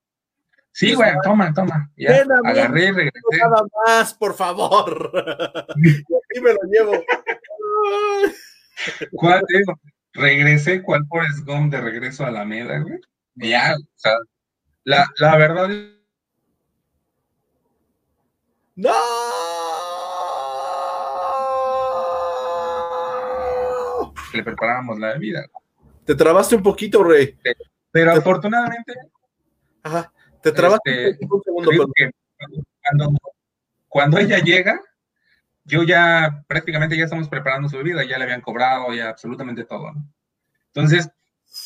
Sí, güey, toma, toma. Ya, agarré y regresé. Nada más, por favor. y me lo llevo. ¿Cuál, digo? Regresé, ¿cuál Forrest Gump de regreso a la meda, güey? Ya, o sea, la, la verdad. ¡No! Le preparábamos la bebida. Te trabaste un poquito, Rey. Pero afortunadamente. Ajá te trabaste este, un segundo. cuando, ella llega, yo ya prácticamente ya estamos preparando su bebida, ya le habían cobrado, ya absolutamente todo, ¿no? Entonces,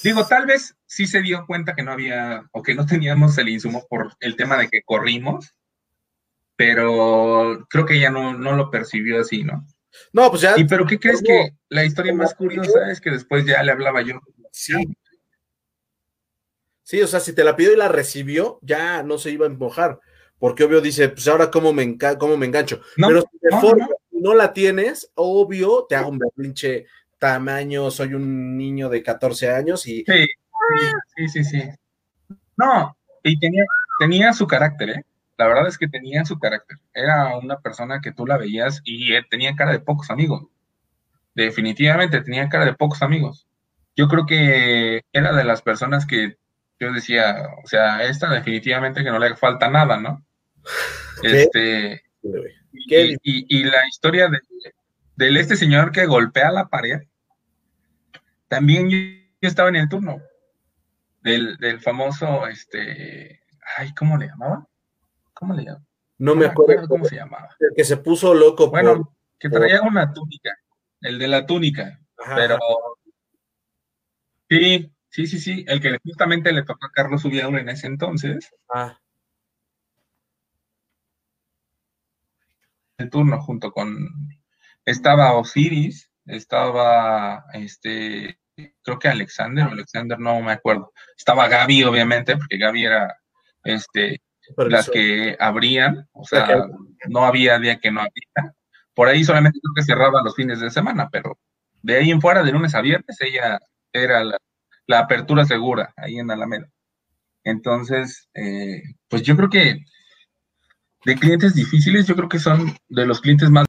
digo, tal vez sí se dio cuenta que no había o que no teníamos el insumo por el tema de que corrimos, pero creo que ella no, no lo percibió así, ¿no? No, pues ya. ¿Y pero qué crees que la historia más curiosa es que después ya le hablaba yo? Sí, Sí, o sea, si te la pidió y la recibió, ya no se iba a empujar. Porque obvio dice, pues ahora cómo me, cómo me engancho. Pero si de forma no. la tienes, obvio, te hago un berrinche tamaño, soy un niño de 14 años y... Sí, sí, sí, sí. No, y tenía, tenía su carácter, ¿eh? La verdad es que tenía su carácter. Era una persona que tú la veías y eh, tenía cara de pocos amigos. Definitivamente tenía cara de pocos amigos. Yo creo que era de las personas que yo decía, o sea, esta definitivamente que no le falta nada, ¿no? Este, y, la historia de, este señor que golpea la pared, también yo, estaba en el turno del, famoso, este, ay, ¿cómo le llamaba? ¿Cómo le llamaba? No, me acuerdo, cómo se llamaba. El que se puso loco. Bueno, que traía una túnica, el de la túnica, pero sí, Sí, sí, sí, el que justamente le tocó a Carlos Ubiaur en ese entonces. Ah. El turno junto con estaba Osiris, estaba este creo que Alexander o Alexander no me acuerdo. Estaba Gaby obviamente, porque Gaby era este las que abrían, o sea, no había día que no había. Por ahí solamente creo que cerraba los fines de semana, pero de ahí en fuera, de lunes a viernes, ella era la, la apertura segura ahí en Alameda. Entonces, eh, pues yo creo que de clientes difíciles, yo creo que son de los clientes más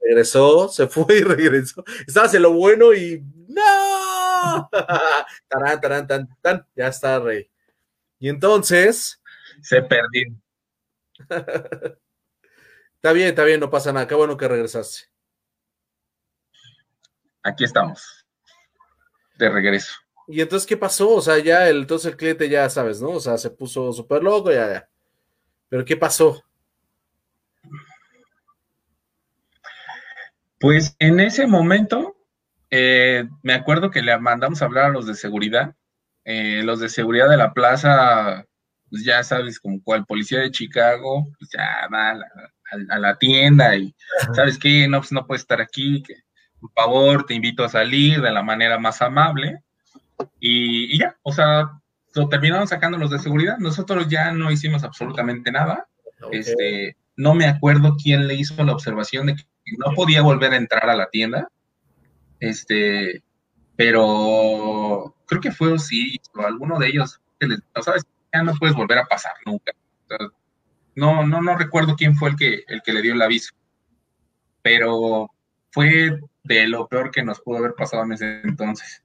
Regresó, se fue y regresó. Estabas en lo bueno y tarán, tarán, tan, tan, ya está, rey. Y entonces. Se perdió. está bien, está bien, no pasa nada. Qué bueno que regresaste. Aquí estamos. De regreso. Y entonces, ¿qué pasó? O sea, ya el, entonces el cliente ya sabes, ¿no? O sea, se puso súper loco, ya, ya. Pero ¿qué pasó? Pues en ese momento, eh, me acuerdo que le mandamos a hablar a los de seguridad. Eh, los de seguridad de la plaza, pues ya sabes, como cual policía de Chicago, pues ya va a la, tienda y, ¿sabes qué? No, pues no puedes estar aquí, que por favor, te invito a salir de la manera más amable. Y, ya, o sea, lo terminaron sacando los de seguridad. Nosotros ya no hicimos absolutamente nada. Este, no me acuerdo quién le hizo la observación de que no podía volver a entrar a la tienda. Este, pero creo que fue sí o alguno de ellos que les, sabes, ya no puedes volver a pasar nunca. no, no, no recuerdo quién fue el que, el que le dio el aviso, pero fue de lo peor que nos pudo haber pasado en ese entonces.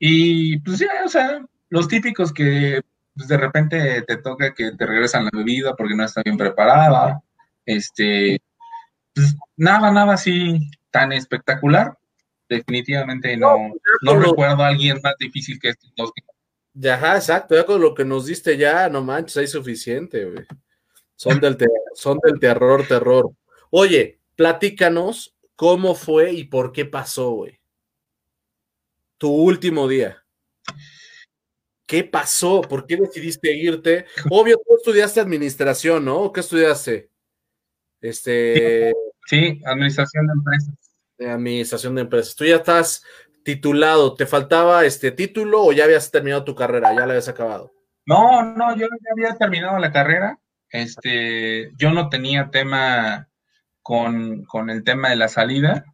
Y pues ya, o sea, los típicos que pues, de repente te toca que te regresan la bebida porque no está bien preparada, este, pues, nada, nada así tan espectacular. Definitivamente no, no, recuerdo a alguien más difícil que estos dos. Ya, exacto, ya con lo que nos diste ya, no manches, hay suficiente, güey. Son del, son del terror, terror. Oye, platícanos cómo fue y por qué pasó, güey. Tu último día. ¿Qué pasó? ¿Por qué decidiste irte? Obvio, tú estudiaste administración, ¿no? ¿Qué estudiaste? Este. Sí, administración de empresas. administración de empresas. Tú ya estás titulado. ¿Te faltaba este título o ya habías terminado tu carrera? ¿Ya la habías acabado? No, no, yo ya había terminado la carrera. Este, yo no tenía tema con, con el tema de la salida.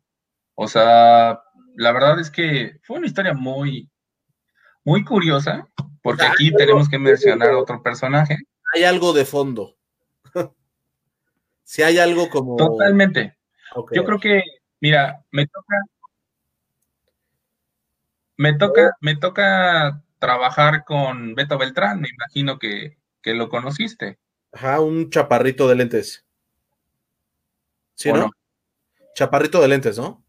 O sea, la verdad es que fue una historia muy, muy curiosa, porque aquí tenemos que mencionar a otro personaje. Hay algo de fondo. Si hay algo como. Totalmente. Yo creo que, mira, me toca. Me toca, me toca trabajar con Beto Beltrán, me imagino que, lo conociste. Ajá, un chaparrito de lentes. ¿Sí, no? Chaparrito de lentes, ¿no?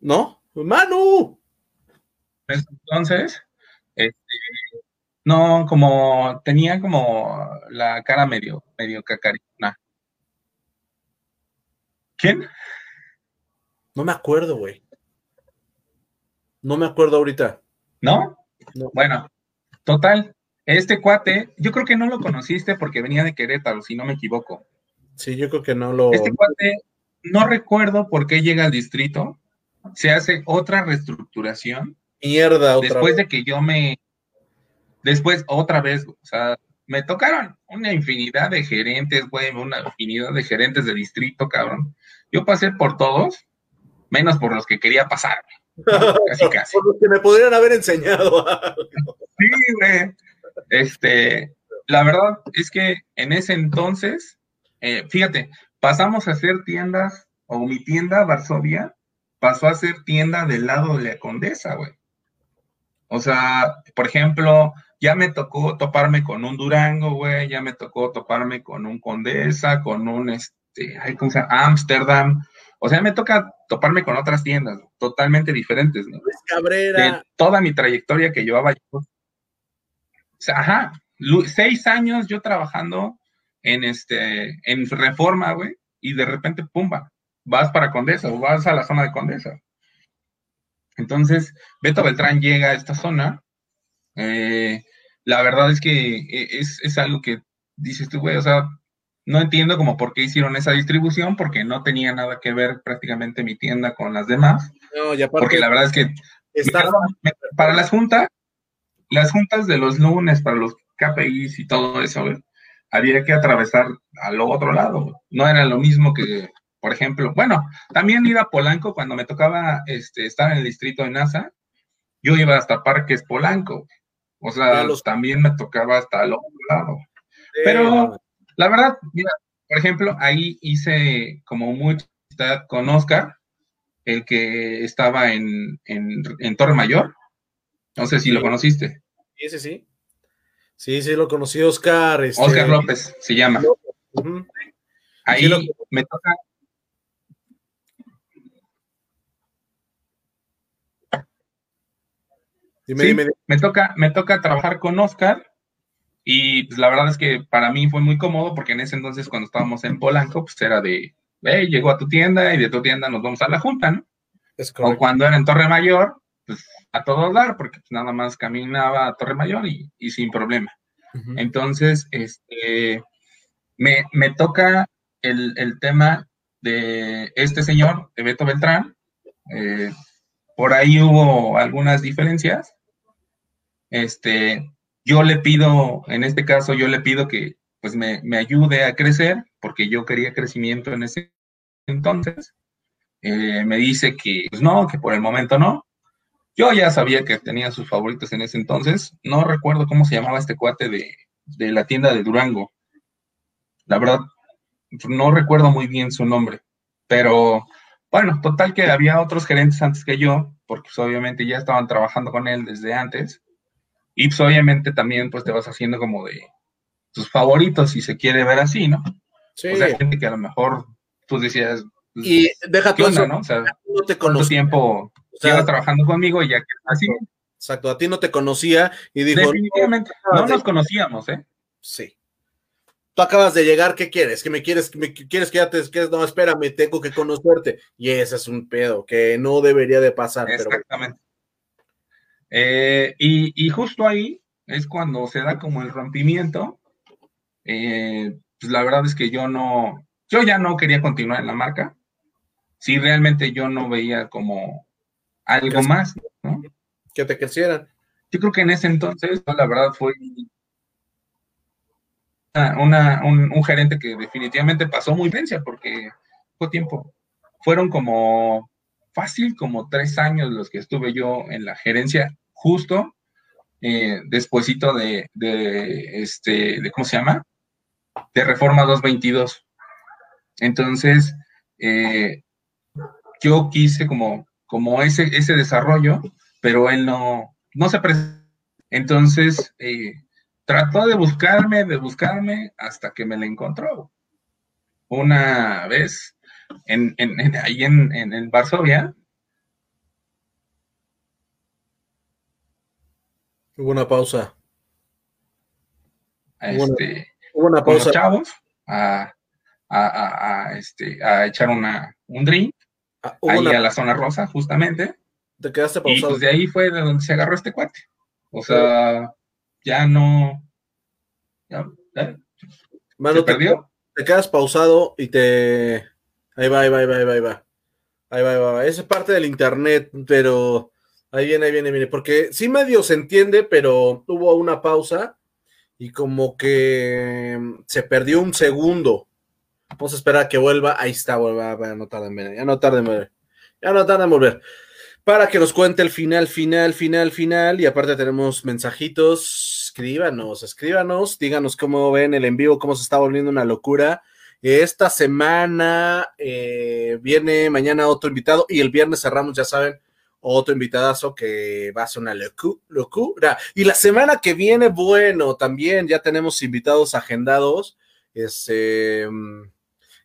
¿No? Manu. Entonces, este, no, como tenía como la cara medio, medio cacarina. ¿Quién? No me acuerdo, güey. No me acuerdo ahorita. ¿No? Bueno, total. Este cuate, yo creo que no lo conociste porque venía de Querétaro, si no me equivoco. Sí, yo creo que no lo. Este cuate, no recuerdo por qué llega al distrito. Se hace otra reestructuración. Mierda, otra Después de que yo me, Después, otra vez, o sea, me tocaron una infinidad de gerentes, güey, una infinidad de gerentes de distrito, cabrón. Yo pasé por todos, menos por los que quería pasar, Casi, casi. Por los que me podrían haber enseñado. sí, güey. Este, la verdad es que en ese entonces, eh, fíjate, pasamos a hacer tiendas, o mi tienda, Varsovia, pasó a ser tienda del lado de la Condesa, güey. O sea, por ejemplo, ya me tocó toparme con un Durango, güey, ya me tocó toparme con un Condesa, con un, este, ay, ¿cómo se llama? Amsterdam. O sea, me toca toparme con otras tiendas totalmente diferentes, ¿no? Pues Cabrera. De toda mi trayectoria que llevaba yo. O sea, ajá, seis años yo trabajando en este, en Reforma, güey, y de repente, pumba, vas para Condesa o vas a la zona de Condesa. Entonces, Beto Beltrán llega a esta zona eh, la verdad es que eh, es, algo que dices tú, güey, o sea, no entiendo como por qué hicieron esa distribución, porque no tenía nada que ver prácticamente mi tienda con las demás. No, ya porque la verdad es que para las juntas, las juntas de los lunes, para los KPIs y todo eso, había que atravesar al otro lado. No era lo mismo que, por ejemplo, bueno, también ir a Polanco cuando me tocaba este, estar en el distrito de NASA, yo iba hasta Parques Polanco. O sea, también me tocaba hasta el otro lado. Pero la verdad, mira, por ejemplo, ahí hice como mucha con Oscar. el que estaba en, en, Torre Mayor. No sé si lo conociste. Sí, sí, sí. Sí, sí, lo conocí, Oscar. Este... Oscar López se llama. Ahí me toca. Dime, dime, Me toca, me toca trabajar con Oscar y pues la verdad es que para mí fue muy cómodo porque en ese entonces cuando estábamos en Polanco, pues era de, hey, llegó a tu tienda y de tu tienda nos vamos a la junta, ¿no? o cuando era en Torre Mayor, pues a todo dar, porque pues, nada más caminaba a Torre Mayor y, sin problema. Entonces, este, me, me toca el, el, tema de este señor, de Beto Beltrán. Eh, por ahí hubo algunas diferencias. Este, yo le pido, en este caso, yo le pido que pues me, me ayude a crecer, porque yo quería crecimiento en ese entonces. Eh, me dice que pues no, que por el momento no. Yo ya sabía que tenía sus favoritos en ese entonces. No recuerdo cómo se llamaba este cuate de, de la tienda de Durango. La verdad, no recuerdo muy bien su nombre. Pero bueno, total que había otros gerentes antes que yo, porque pues, obviamente ya estaban trabajando con él desde antes. Y pues obviamente también pues te vas haciendo como de tus favoritos si se quiere ver así, ¿no? Sí. O sea, gente que a lo mejor tú decías, y deja tú eso, ¿no? O sea, no te conocía. tiempo o trabajando conmigo y ya que así. Exacto, a ti no te conocía y dijo. Definitivamente, no, nos conocíamos, ¿eh? Sí. Tú acabas de llegar, ¿qué quieres? ¿Que me quieres, que me quieres que ya te quieres? No, espérame, tengo que conocerte. Y ese es un pedo que no debería de pasar. Exactamente. Eh, y, justo ahí es cuando se da como el rompimiento. Eh, pues la verdad es que yo no, yo ya no quería continuar en la marca si realmente yo no veía como algo más, ¿no? Que te quisieran. Yo creo que en ese entonces, la verdad, fue una, un, gerente que definitivamente pasó muy vencia porque fue tiempo. Fueron como fácil, como tres años los que estuve yo en la gerencia, justo eh, de, de, este, de, ¿cómo se llama? De Reforma 222. Entonces, eh, yo quise como, como ese, ese desarrollo, pero él no, no se presentó. Entonces, eh, trató de buscarme, de buscarme, hasta que me la encontró. Una vez, en, en, ahí en, en, Varsovia. Hubo una pausa. Este, hubo una, pausa. Con los chavos a, a, a, este, a echar una, un drink Ah, ahí a la zona rosa, justamente. Te quedaste pausado. Y pues de ahí fue de donde se agarró este cuate. O sea, ya no. Ya, Mano, te, perdió. Te, quedas pausado y te. Ahí va, ahí va, ahí va, ahí va, ahí va. Ahí va, ahí va. Esa es parte del internet, pero ahí viene, ahí viene, viene. Porque sí medio se entiende, pero hubo una pausa y como que se perdió un segundo. Vamos a esperar a que vuelva. Ahí está, vuelva. no tarda en. Ya no tarda en volver. Ya no tarda en volver. Para que nos cuente el final, final, final, final. Y aparte tenemos mensajitos. Escríbanos, escríbanos. Díganos cómo ven el en vivo, cómo se está volviendo una locura. Esta semana eh, viene mañana otro invitado y el viernes cerramos, ya saben, otro invitadazo que va a ser una locura. Y la semana que viene, bueno, también ya tenemos invitados agendados. Este,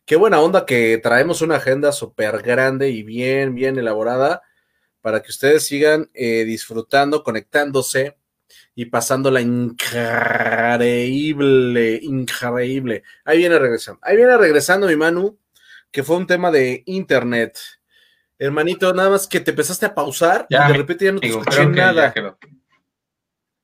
qué buena onda que traemos una agenda súper grande y bien, bien elaborada para que ustedes sigan eh, disfrutando, conectándose y pasándola increíble, increíble. Ahí viene regresando, ahí viene regresando mi Manu, que fue un tema de internet. Hermanito, nada más que te empezaste a pausar y de repente ya no te escuché nada.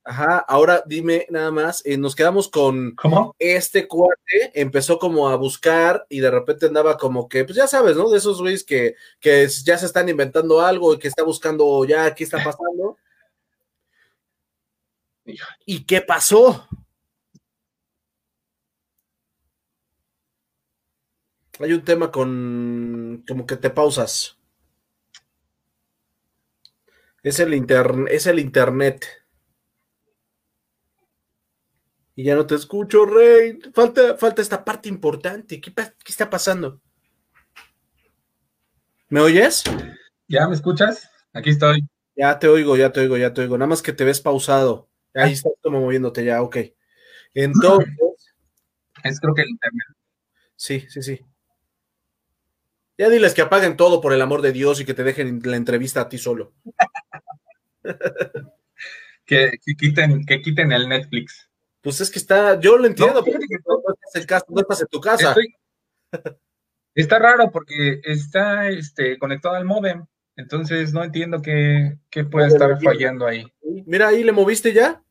Ajá, ahora dime nada más, eh, nos quedamos con este cuate, empezó como a buscar y de repente andaba como que, pues ya sabes, ¿no? De esos güeyes que, que ya se están inventando algo y que está buscando ya qué está pasando. ¿Y qué pasó? Hay un tema con como que te pausas. Es el, es el internet. Y ya no te escucho, Rey. Falta, falta esta parte importante. ¿Qué, está pasando? ¿Me oyes? ¿Ya me escuchas? Aquí estoy. Ya te oigo, ya te oigo, ya te oigo. Nada más que te ves pausado. Ahí estás como moviéndote ya, ok. Entonces. Es creo que el internet. Sí, sí, sí. Ya diles que apaguen todo por el amor de Dios y que te dejen la entrevista a ti solo. que, quiten, que quiten el Netflix. Pues es que está, yo lo entiendo, no, no, estás en tu casa. está raro porque está este, conectado al modem, entonces no entiendo qué, qué puede estar fallando ahí. Mira, ahí le moviste ya.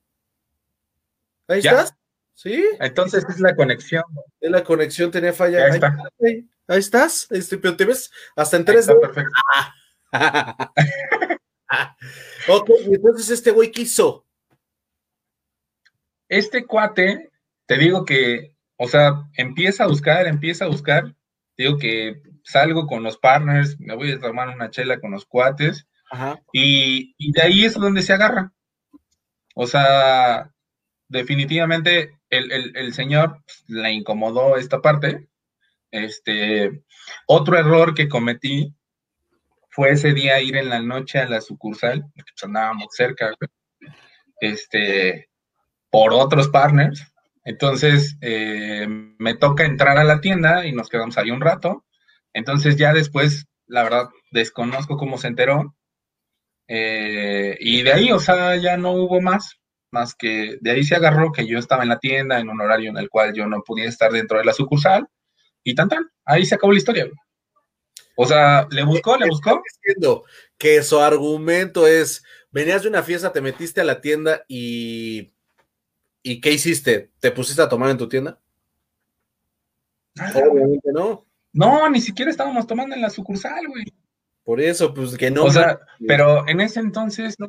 Ahí estás. ¿Sí? Entonces es la conexión. Es la conexión tenía falla. Ahí, está. ahí, estás, este, pero te ves hasta en 3D. perfecto. ok, entonces este güey quiso. Este cuate, te digo que, o sea, empieza a buscar, empieza a buscar. digo que salgo con los partners, me voy a tomar una chela con los cuates. Y, y de ahí es donde se agarra. O sea, definitivamente el, señor pues, le incomodó esta parte. Este, otro error que cometí fue ese día ir en la noche a la sucursal, porque andábamos cerca, este, por otros partners. Entonces, eh, me toca entrar a la tienda y nos quedamos ahí un rato. Entonces, ya después, la verdad, desconozco cómo se enteró. Eh, y de ahí, o sea, ya no hubo más más que de ahí se agarró que yo estaba en la tienda en un horario en el cual yo no podía estar dentro de la sucursal y tan tan, ahí se acabó la historia. O sea, le buscó, le buscó. Diciendo que su argumento es, venías de una fiesta, te metiste a la tienda y ¿y qué hiciste? ¿Te pusiste a tomar en tu tienda? Obviamente no. No, ni siquiera estábamos tomando en la sucursal, güey. Por eso, pues que no. O sea, pero en ese entonces no,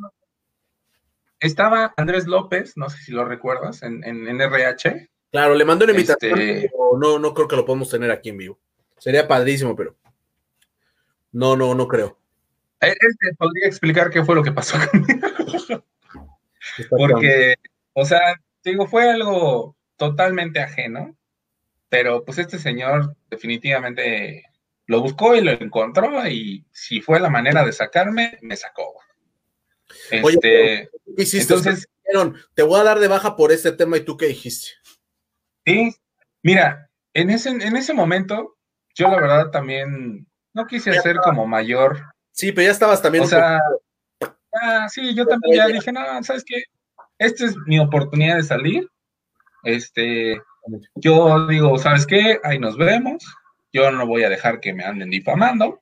estaba Andrés López, no sé si lo recuerdas, en, en, RH. Claro, le mandó una invitación, este, pero no, no creo que lo podamos tener aquí en vivo. Sería padrísimo, pero no, no, no creo. Él te podría explicar qué fue lo que pasó Porque, o sea, digo, fue algo totalmente ajeno, pero pues este señor definitivamente lo buscó y lo encontró y si fue la manera de sacarme, me sacó. Este, Entonces, te voy a dar de baja por este tema y tú qué dijiste. Sí, mira, en ese, en ese momento, yo la verdad también no quise ser como mayor. Sí, pero ya estabas también. O sea, sí, yo también ya dije, no, ¿sabes qué? Esta es mi oportunidad de salir. Este, yo digo, ¿sabes qué? Ahí nos vemos. Yo no voy a dejar que me anden difamando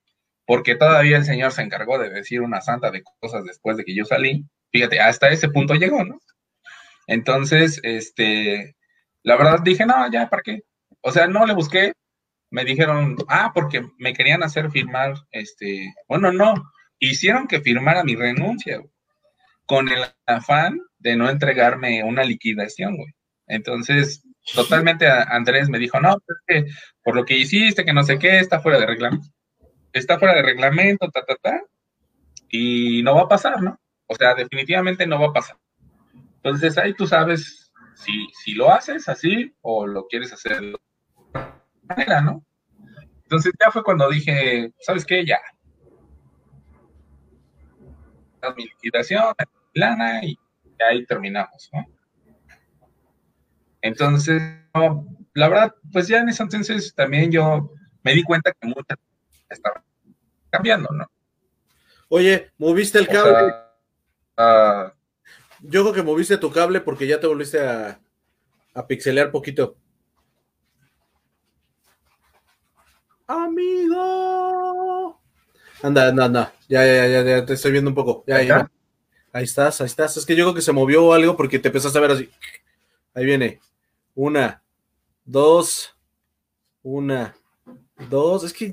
porque todavía el Señor se encargó de decir una santa de cosas después de que yo salí. Fíjate, hasta ese punto llegó, ¿no? Entonces, este, la verdad dije, no, ya, ¿para qué? O sea, no le busqué. Me dijeron, ah, porque me querían hacer firmar, este, bueno, no, hicieron que firmara mi renuncia, con el afán de no entregarme una liquidación, güey. Entonces, totalmente Andrés me dijo, no, es que por lo que hiciste, que no sé qué, está fuera de reglamento está fuera de reglamento, ta, ta, ta, y no va a pasar, ¿no? O sea, definitivamente no va a pasar. Entonces ahí tú sabes si, si lo haces así o lo quieres hacer de manera, ¿no? Entonces ya fue cuando dije, ¿sabes qué? Ya. Mi liquidación, lana y ahí terminamos, ¿no? Entonces, la verdad, pues ya en ese entonces también yo me di cuenta que muchas está cambiando, ¿no? Oye, ¿moviste el cable? Ah, Yo creo que moviste tu cable porque ya te volviste a, a pixelear poquito. Amigo. Anda, anda, anda. Ya, ya, ya, ya, te estoy viendo un poco. Ya, ya. Ahí estás, ahí estás. Es que yo creo que se movió algo porque te empezaste a ver así. Ahí viene. Una, dos, una, Dos, es que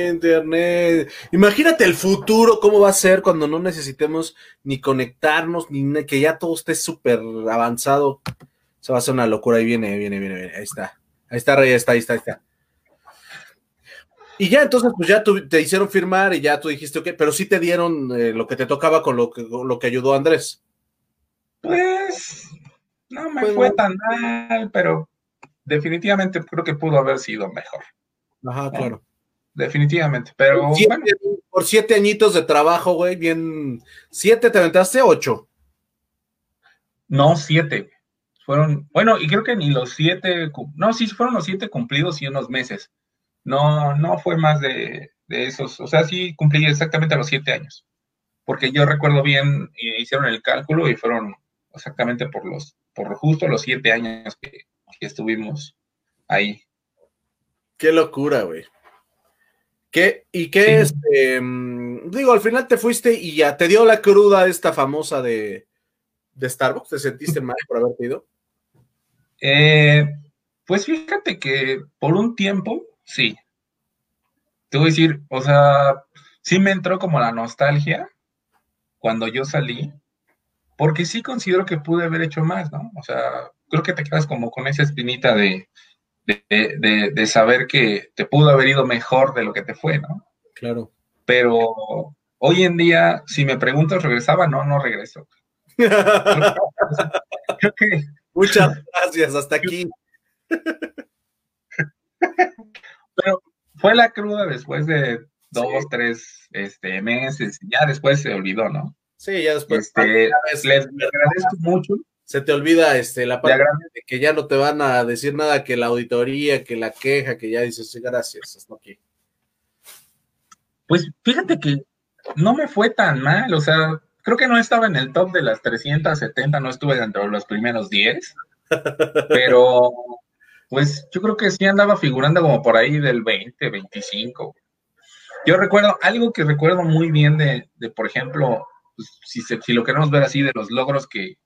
internet. Imagínate el futuro, cómo va a ser cuando no necesitemos ni conectarnos, ni que ya todo esté súper avanzado. Eso va a ser una locura. Ahí viene, viene, viene, viene. Ahí está. Ahí está, Rey, ahí está, ahí está, ahí está. Y ya entonces, pues ya te hicieron firmar y ya tú dijiste, ok, pero sí te dieron eh, lo que te tocaba con lo que, lo que ayudó Andrés. Pues no me pues fue tan mal, pero definitivamente creo que pudo haber sido mejor. Ajá, claro. definitivamente. Pero por siete añitos de trabajo, güey, bien. ¿Siete te aventaste? ¿Ocho? No, siete. Fueron, bueno, y creo que ni los siete, no, sí, fueron los siete cumplidos y unos meses. No, no fue más de, de esos, o sea, sí cumplí exactamente los siete años. Porque yo recuerdo bien, hicieron el cálculo y fueron exactamente por los, por justo los siete años que, estuvimos ahí. Qué locura, güey. ¿Qué, ¿Y qué es? Este, mm, digo, al final te fuiste y ya te dio la cruda esta famosa de, de Starbucks. ¿Te sentiste mal por haber ido? Eh, pues fíjate que por un tiempo, sí. Te voy a decir, o sea, sí me entró como la nostalgia cuando yo salí, porque sí considero que pude haber hecho más, ¿no? O sea, creo que te quedas como con esa espinita de, de, saber que te pudo haber ido mejor de lo que te fue, ¿no? Claro. Pero hoy en día, si me preguntas, ¿regresaba? No, no regreso. Muchas gracias, hasta aquí. Pero fue la cruda después de dos, tres este, meses, ya después se olvidó, ¿no? Sí, ya después. Este, les agradezco mucho. Se te olvida este, la parte de que ya no te van a decir nada, que la auditoría, que la queja, que ya dices, sí, gracias, hasta aquí. Pues fíjate que no me fue tan mal, o sea, creo que no estaba en el top de las 370, no estuve dentro de los primeros 10, pero pues yo creo que sí andaba figurando como por ahí del 20, 25. Yo recuerdo, algo que recuerdo muy bien de, por ejemplo, pues, si, si, lo queremos ver así, de los logros que,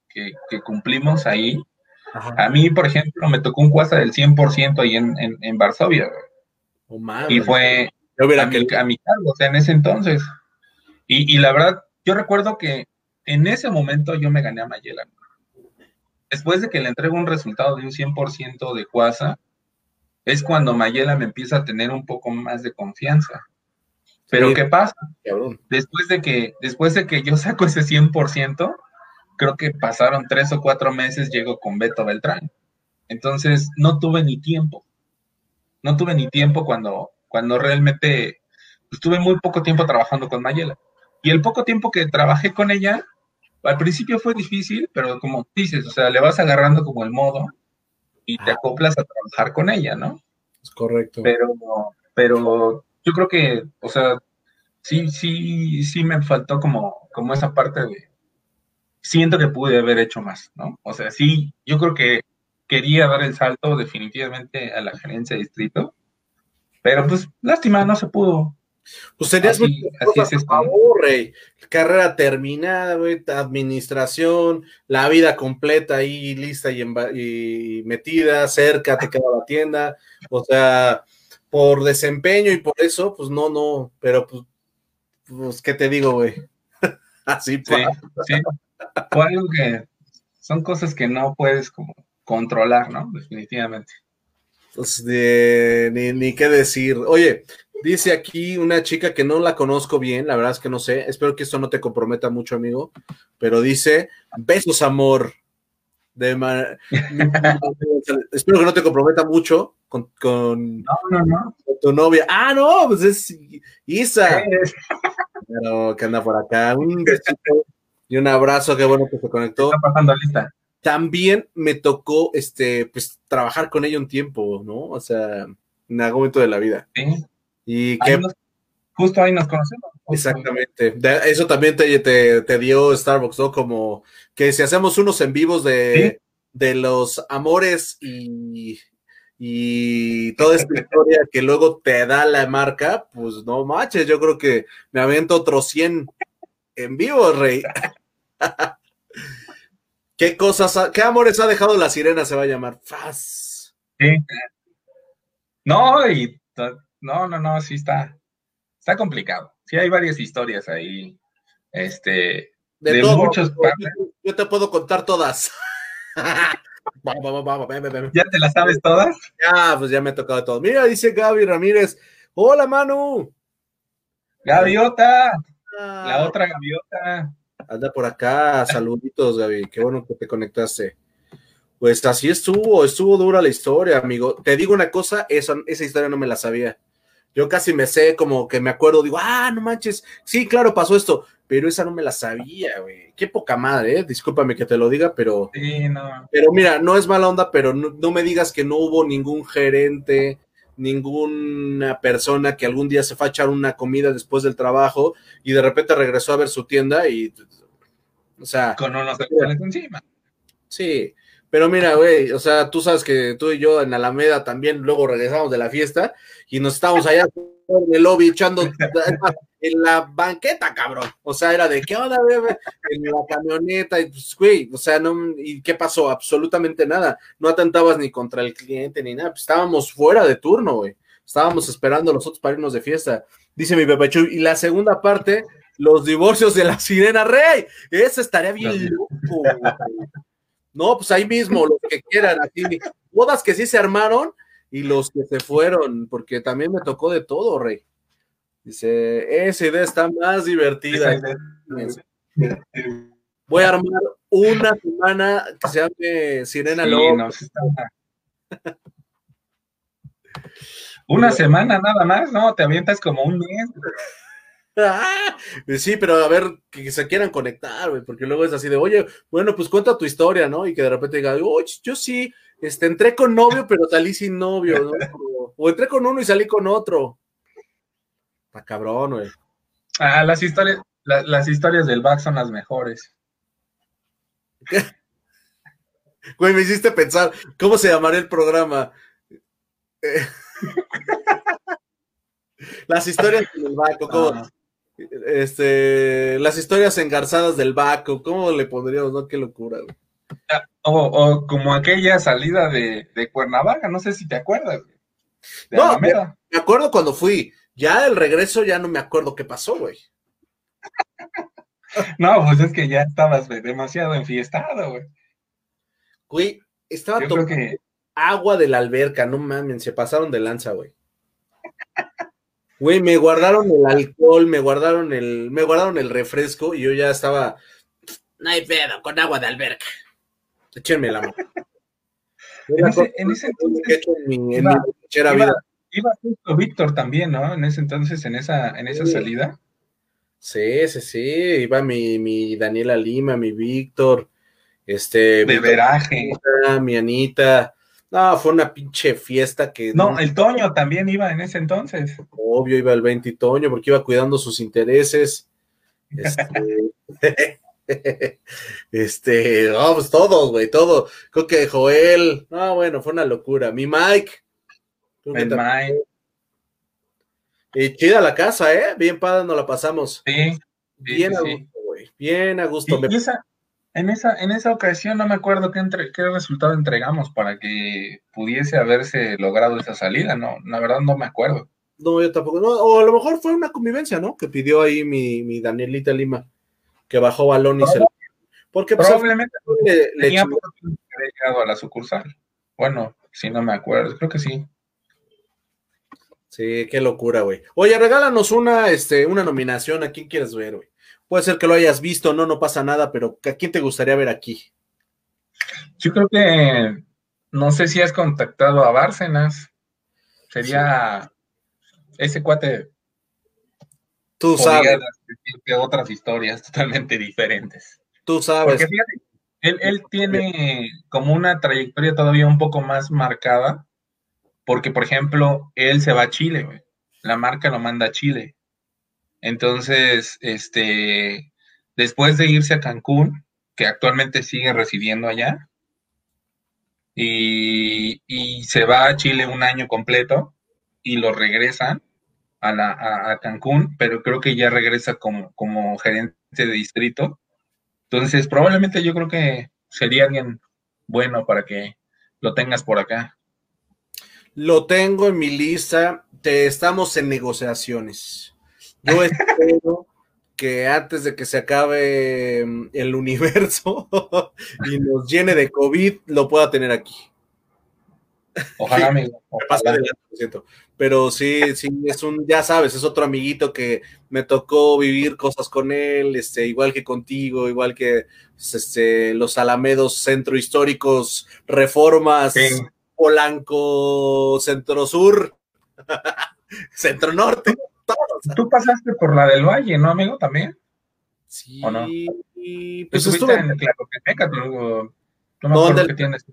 cumplimos ahí. A mí, por ejemplo, me tocó un cuasa del 100% ahí en, en, Varsovia. Oh, y fue a, mi, a mi cargo, o sea, en ese entonces. Y, y la verdad, yo recuerdo que en ese momento yo me gané a Mayela. Después de que le entrego un resultado de un 100% de Cuasa, es cuando Mayela me empieza a tener un poco más de confianza. Pero ¿qué pasa? Después de que después de que yo saco ese 100%, creo que pasaron tres o cuatro meses, llego con Beto Beltrán. Entonces, no tuve ni tiempo. No tuve ni tiempo cuando, cuando realmente estuve pues, muy poco tiempo trabajando con Mayela. Y el poco tiempo que trabajé con ella, al principio fue difícil, pero como dices, o sea, le vas agarrando como el modo y te acoplas a trabajar con ella, ¿no? Es correcto. Pero, pero yo creo que, o sea, sí, sí, sí me faltó como, como esa parte de, siento que pude haber hecho más, ¿no? O sea, sí, yo creo que quería dar el salto definitivamente a la gerencia de distrito, pero pues lástima, no se pudo. Pues serías así, es rey. Carrera terminada, güey, administración, la vida completa ahí lista y, y metida, cerca, te queda la tienda. O sea, por desempeño y por eso, pues no, no, pero pues, pues ¿qué te digo, güey? Así sí, sí. Fue algo que son cosas que no puedes como controlar, ¿no? Definitivamente. Pues de, ni, ni qué decir. Oye, Dice aquí una chica que no la conozco bien, la verdad es que no sé. Espero que esto no te comprometa mucho, amigo. Pero dice: Besos, amor. De Espero que no te comprometa mucho con, con, tu novia. Ah, no, pues es Isa. Pero que anda por acá. Un besito y un abrazo. Qué bueno que se conectó. Está pasando lista. También me tocó este, pues, trabajar con ella un tiempo, ¿no? O sea, en algún momento de la vida. Sí. Y justo ahí nos conocemos. Exactamente. eso también te, te, dio Starbucks, ¿no? Como que si hacemos unos en vivos de, de los amores y, y toda esta historia que luego te da la marca, pues no manches, yo creo que me aviento otros 100 en vivo, Rey. ¿Qué cosas, qué amores ha dejado la sirena? Se va a llamar Faz. Sí. No, y no, no, no, sí está, está complicado. Sí hay varias historias ahí, este, de, muchos. Yo, te puedo contar todas. ¿Ya te las sabes todas? Ya, pues ya me ha tocado todo. Mira, dice Gaby Ramírez. Hola, Manu. Gaviota. La ah. otra gaviota. Anda por acá. Saluditos, Gaby. Qué bueno que te conectaste. Pues así estuvo, estuvo dura la historia, amigo. Te digo una cosa, esa, esa historia no me la sabía. Yo casi me sé como que me acuerdo, digo, ah, no manches, sí, claro, pasó esto, pero esa no me la sabía, güey. Qué poca madre, ¿eh? Discúlpame que te lo diga, pero... Sí, no. Pero mira, no es mala onda, pero no, me digas que no hubo ningún gerente, ninguna persona que algún día se fue a echar una comida después del trabajo y de repente regresó a ver su tienda y... O sea... Con unos encima. Sí, pero mira, güey, o sea, tú sabes que tú y yo en Alameda también luego regresamos de la fiesta y nos estábamos allá en el lobby echando en la banqueta, cabrón. O sea, era de qué onda, güey, en la camioneta y pues, güey, o sea, no, ¿y qué pasó? Absolutamente nada. No atentabas ni contra el cliente ni nada. Pues, estábamos fuera de turno, güey. Estábamos esperando los otros para irnos de fiesta. Dice mi Pepe Y la segunda parte, los divorcios de la sirena rey. Ese estaría bien loco, güey. No, pues ahí mismo, los que quieran, así, bodas que sí se armaron y los que se fueron, porque también me tocó de todo, Rey. Dice, esa idea está más divertida. Voy a armar una semana que se llame Sirena sí, una semana nada más, ¿no? Te avientas como un mes. sí, pero a ver, que se quieran conectar, güey, porque luego es así de, oye, bueno, pues cuenta tu historia, ¿no? Y que de repente diga, oye, yo sí, este, entré con novio, pero salí sin novio, ¿no? O entré con uno y salí con otro. Está cabrón, güey. Ah, las historias, las historias del back son las mejores. Güey, me hiciste pensar, ¿cómo se llamaría el programa? Eh, las historias del back, ¿cómo? Este, las historias engarzadas del Baco, ¿cómo le pondríamos, no? Qué locura, ah, O, como aquella salida de, Cuernavaca, no sé si te acuerdas. no, me, acuerdo cuando fui. Ya el regreso ya no me acuerdo qué pasó, güey. no, pues es que ya estabas demasiado enfiestado, güey. Güey, estaba tomando agua de la alberca, no mames, se pasaron de lanza, güey. Güey, me guardaron el alcohol, me guardaron el, me guardaron el refresco y yo ya estaba, no hay pedo, con agua de alberca. Échenme la mano. En ese, en ese, entonces iba, justo Víctor también, ¿no? En ese entonces, en esa, en esa salida. Sí, sí, sí, iba mi, mi Daniela Lima, mi Víctor, este... De veraje. Mi Anita, no, fue una pinche fiesta que. No, el Toño también iba en ese entonces. Obvio, iba el 20 Toño porque iba cuidando sus intereses. Este. este, pues todos, güey, todo. Creo que Joel, no, bueno, fue una locura. Mi Mike. El Mike. Y chida la casa, ¿eh? Bien padre nos la pasamos. Sí. bien a gusto, güey. Bien a gusto. En esa, en esa ocasión no me acuerdo qué, entre, qué resultado entregamos para que pudiese haberse logrado esa salida, ¿no? La verdad no me acuerdo. No, yo tampoco. No, o a lo mejor fue una convivencia, ¿no? Que pidió ahí mi, mi Danielita Lima, que bajó balón y se lo... Porque pues, probablemente le, tenía llegado a la sucursal. Bueno, si no me acuerdo, creo que sí. Sí, qué locura, güey. Oye, regálanos una, este, una nominación. ¿A quién quieres ver, güey? Puede ser que lo hayas visto, no, no pasa nada, pero ¿a quién te gustaría ver aquí? Yo creo que no sé si has contactado a Bárcenas. Sería ese cuate. Tú sabes. Que otras historias totalmente diferentes. Tú sabes. Porque fíjate, él, él tiene como una trayectoria todavía un poco más marcada, porque, por ejemplo, él se va a Chile, güey. La marca lo manda a Chile. Entonces, este, después de irse a Cancún, que actualmente sigue residiendo allá, y, se va a Chile un año completo y lo regresan a, la, a, Cancún, pero creo que ya regresa como, como gerente de distrito. Entonces, probablemente yo creo que sería alguien bueno para que lo tengas por acá. Lo tengo en mi lista. Te estamos en negociaciones. Yo espero que antes de que se acabe mm, el universo y nos llene de COVID, lo pueda tener aquí. Ojalá, amigo. Pero sí, sí, es un, ya sabes, es otro amiguito que me tocó vivir cosas con él, este, igual que contigo, igual que pues, este, los Alamedos centro históricos, reformas, Polanco, Centro Sur. Centro Norte. Tú pasaste por la del Valle, ¿no, amigo? También. Sí. ¿O no? Pues estuve en no me acuerdo que tienes.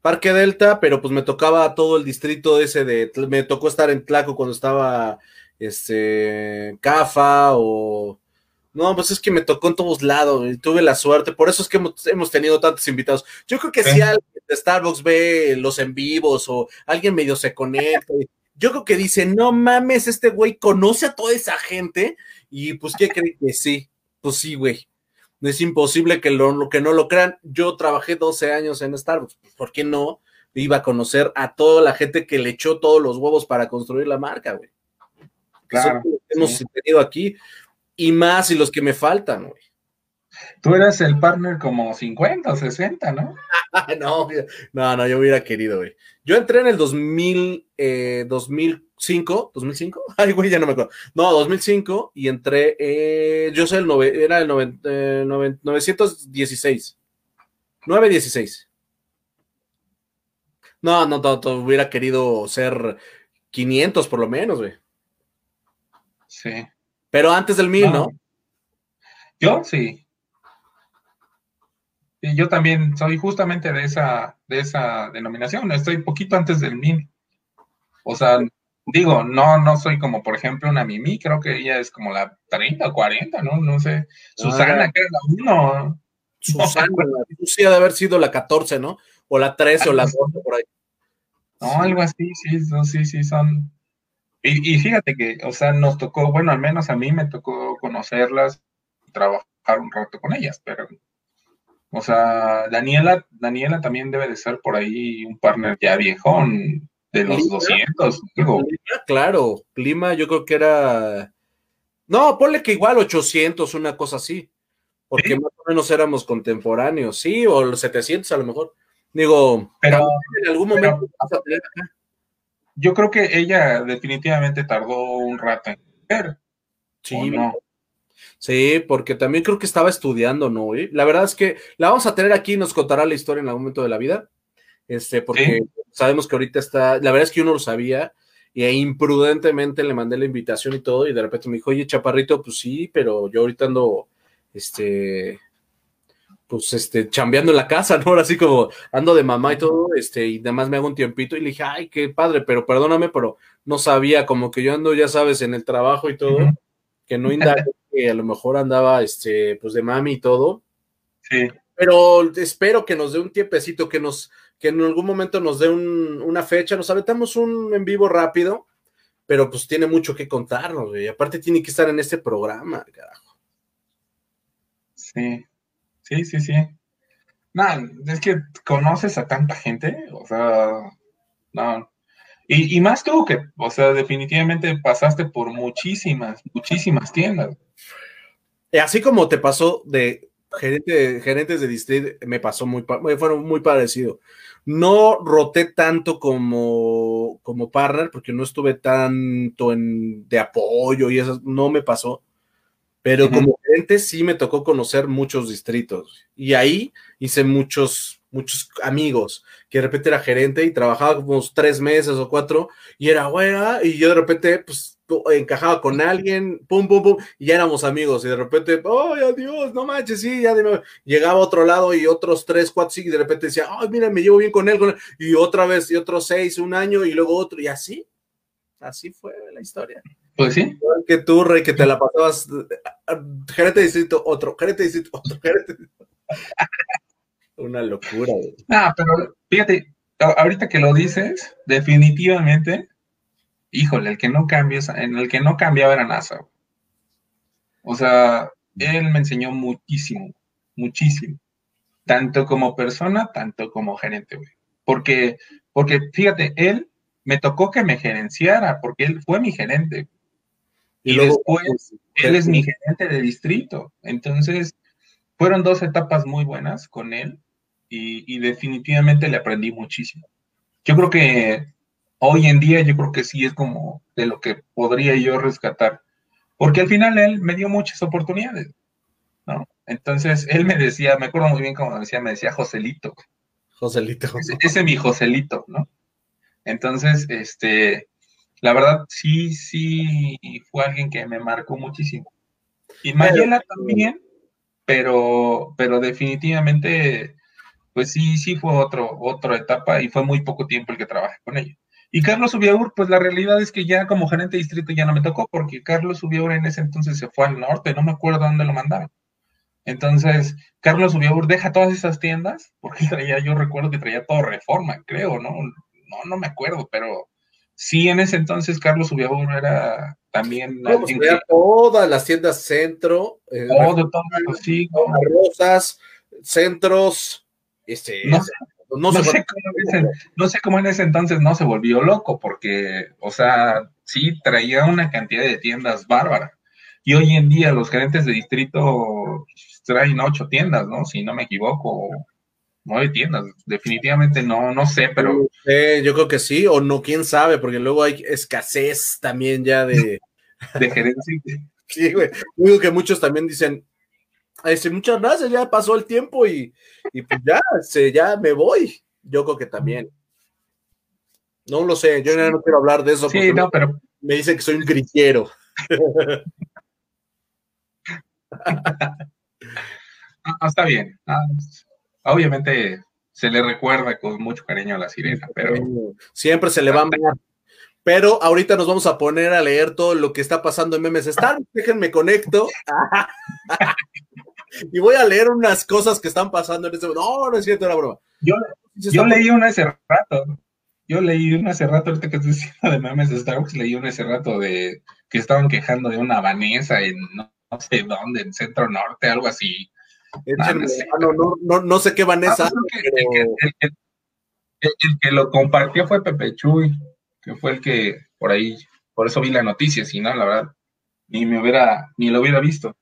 Parque Delta, pero pues me tocaba todo el distrito ese de, me tocó estar en Tlaco cuando estaba, este, Cafa o, no, pues es que me tocó en todos lados y tuve la suerte, por eso es que hemos, tenido tantos invitados. Yo creo que si alguien de Starbucks ve los en vivos o alguien medio se conecta, yo creo que dice, no mames, este güey conoce a toda esa gente y pues, ¿qué cree que sí? Pues sí, güey es imposible que, lo, que no lo crean. Yo trabajé 12 años en Starbucks, pues, ¿por qué no? Iba a conocer a toda la gente que le echó todos los huevos para construir la marca, güey. Claro. hemos tenido aquí y más y los que me faltan, güey. Tú eras el partner como 50 o 60, ¿no? no, no, no, yo hubiera querido, güey. Yo entré en el 2000, eh, 2005, 2005, ay, güey, ya no me acuerdo. No, 2005 y entré, eh, yo soy el, nove, era el 916. 916. No, no, no, no, hubiera querido ser 500 por lo menos, güey. Sí. Pero antes del 1000, ¿no? Yo sí. Y yo también soy justamente de esa, de esa denominación, estoy poquito antes del mil. O sea, digo, no, no soy como, por ejemplo, una Mimi, creo que ella es como la 30 o 40, ¿no? No sé. Susana, ah, que era la 1. Susana, sí ha de haber sido la 14, ¿no? O la 13 o la 12 por ahí. No, algo así, sí, sí, sí, son. Y, y, fíjate que, o sea, nos tocó, bueno, al menos a mí me tocó conocerlas y trabajar un rato con ellas, pero o sea, Daniela, Daniela también debe de ser por ahí un partner ya viejón, de los 200. claro, Clima yo creo que era... No, ponle que igual 800, una cosa así, porque más o menos éramos contemporáneos, sí, o los 700 a lo mejor. Digo, pero en algún momento... yo creo que ella definitivamente tardó un rato en ver. Sí, no? Sí, porque también creo que estaba estudiando, ¿no? La verdad es que la vamos a tener aquí y nos contará la historia en algún momento de la vida. Este, porque sabemos que ahorita está, la verdad es que yo no lo sabía y imprudentemente le mandé la invitación y todo y de repente me dijo, oye, chaparrito, pues sí, pero yo ahorita ando, este, pues, este, chambeando en la casa, ¿no? Ahora sí como ando de mamá y todo, este, y además me hago un tiempito y le dije, ay, qué padre, pero perdóname, pero no sabía, como que yo ando, ya sabes, en el trabajo y todo, que no indago que a lo mejor andaba, este, pues de mami y todo. Sí. Pero espero que nos dé un tiempecito, que nos, que en algún momento nos dé una fecha, nos aventamos un en vivo rápido, pero pues tiene mucho que contarnos, y aparte tiene que estar en este programa, carajo. Sí, sí, sí, sí. No, es que conoces a tanta gente, o sea, no, y, más tú que, o sea, definitivamente pasaste por muchísimas, muchísimas tiendas. Así como te pasó de gerente, gerentes de distrito, me pasó muy, fueron muy parecido. No roté tanto como, como partner, porque no estuve tanto en, de apoyo y eso no me pasó. Pero como gerente sí me tocó conocer muchos distritos. Y ahí hice muchos muchos amigos, que de repente era gerente y trabajaba como tres meses o cuatro, y era buena, y yo de repente, pues, encajaba con alguien, pum, pum, pum, y ya éramos amigos, y de repente, ¡ay, adiós! No manches, sí, ya de Llegaba a otro lado y otros tres, cuatro, sí, y de repente decía, ¡ay, mira, me llevo bien con él, con él! Y otra vez, y otros seis, un año, y luego otro, y así, así fue la historia. Pues sí. Que tú, Rey, que te la pasabas, gerente de distrito, otro, gerente de distrito, otro, gerente de una locura. Ah, pero fíjate, ahorita que lo dices, definitivamente, híjole, el que no cambió, en el que no cambiaba era NASA. O sea, él me enseñó muchísimo, muchísimo. Tanto como persona, tanto como gerente, güey. Porque, porque fíjate, él me tocó que me gerenciara, porque él fue mi gerente. Y, después, pues, él es mi gerente de distrito. Entonces, fueron dos etapas muy buenas con él y, definitivamente le aprendí muchísimo. Yo creo que hoy en día yo creo que sí es como de lo que podría yo rescatar, porque al final él me dio muchas oportunidades, ¿no? Entonces él me decía, me acuerdo muy bien como decía, me decía Joselito. Joselito. Ese, es mi Joselito, ¿no? Entonces, este, La verdad, sí, sí, fue alguien que me marcó muchísimo. Y Mayela también, pero, pero definitivamente, pues sí, sí fue otro, otra etapa y fue muy poco tiempo el que trabajé con ella. Y Carlos Ubiaur, pues la realidad es que ya como gerente de distrito ya no me tocó, porque Carlos Ubiaur en ese entonces se fue al norte, no me acuerdo dónde lo mandaron. Entonces, Carlos Ubiaur deja todas esas tiendas, porque traía, yo recuerdo que traía todo reforma, creo, ¿no? No, no me acuerdo, pero sí, en ese entonces Carlos Ubiaur era también. todas las tiendas centro, eh, todo, todo, sí, rosas, centros, este, no, no, sé cómo en ese, entonces no se volvió loco, porque, o sea, sí traía una cantidad de tiendas bárbara. Y hoy en día los gerentes de distrito traen ocho tiendas, ¿no? Si no me equivoco, nueve tiendas. Definitivamente no, no sé, pero. yo creo que sí, o no, quién sabe, porque luego hay escasez también ya de. de gerencia. sí, güey. Digo que muchos también dicen, este, muchas gracias, ya pasó el tiempo y, pues ya, se, ya me voy. Yo creo que también. No lo sé, yo no quiero hablar de eso. Sí, no, pero. Me dicen que soy un grillero. ah, está bien. Ah, obviamente se le recuerda con mucho cariño a la sirena, pero. Siempre se le va a pero ahorita nos vamos a poner a leer todo lo que está pasando en Memes Star. Déjenme conecto. y voy a leer unas cosas que están pasando en este momento. No, no es cierto, era broma. Yo, leí una hace rato. Yo leí una hace rato, ahorita que estoy diciendo de Memes Star Wars, leí una hace rato de que estaban quejando de una Vanessa en no, sé dónde, en Centro Norte, algo así. Ah, no, sé. qué Vanessa. Ah, el, que lo compartió fue Pepe Chuy que fue el que por ahí, por eso vi la noticia, si no, la verdad, ni me hubiera, ni lo hubiera visto.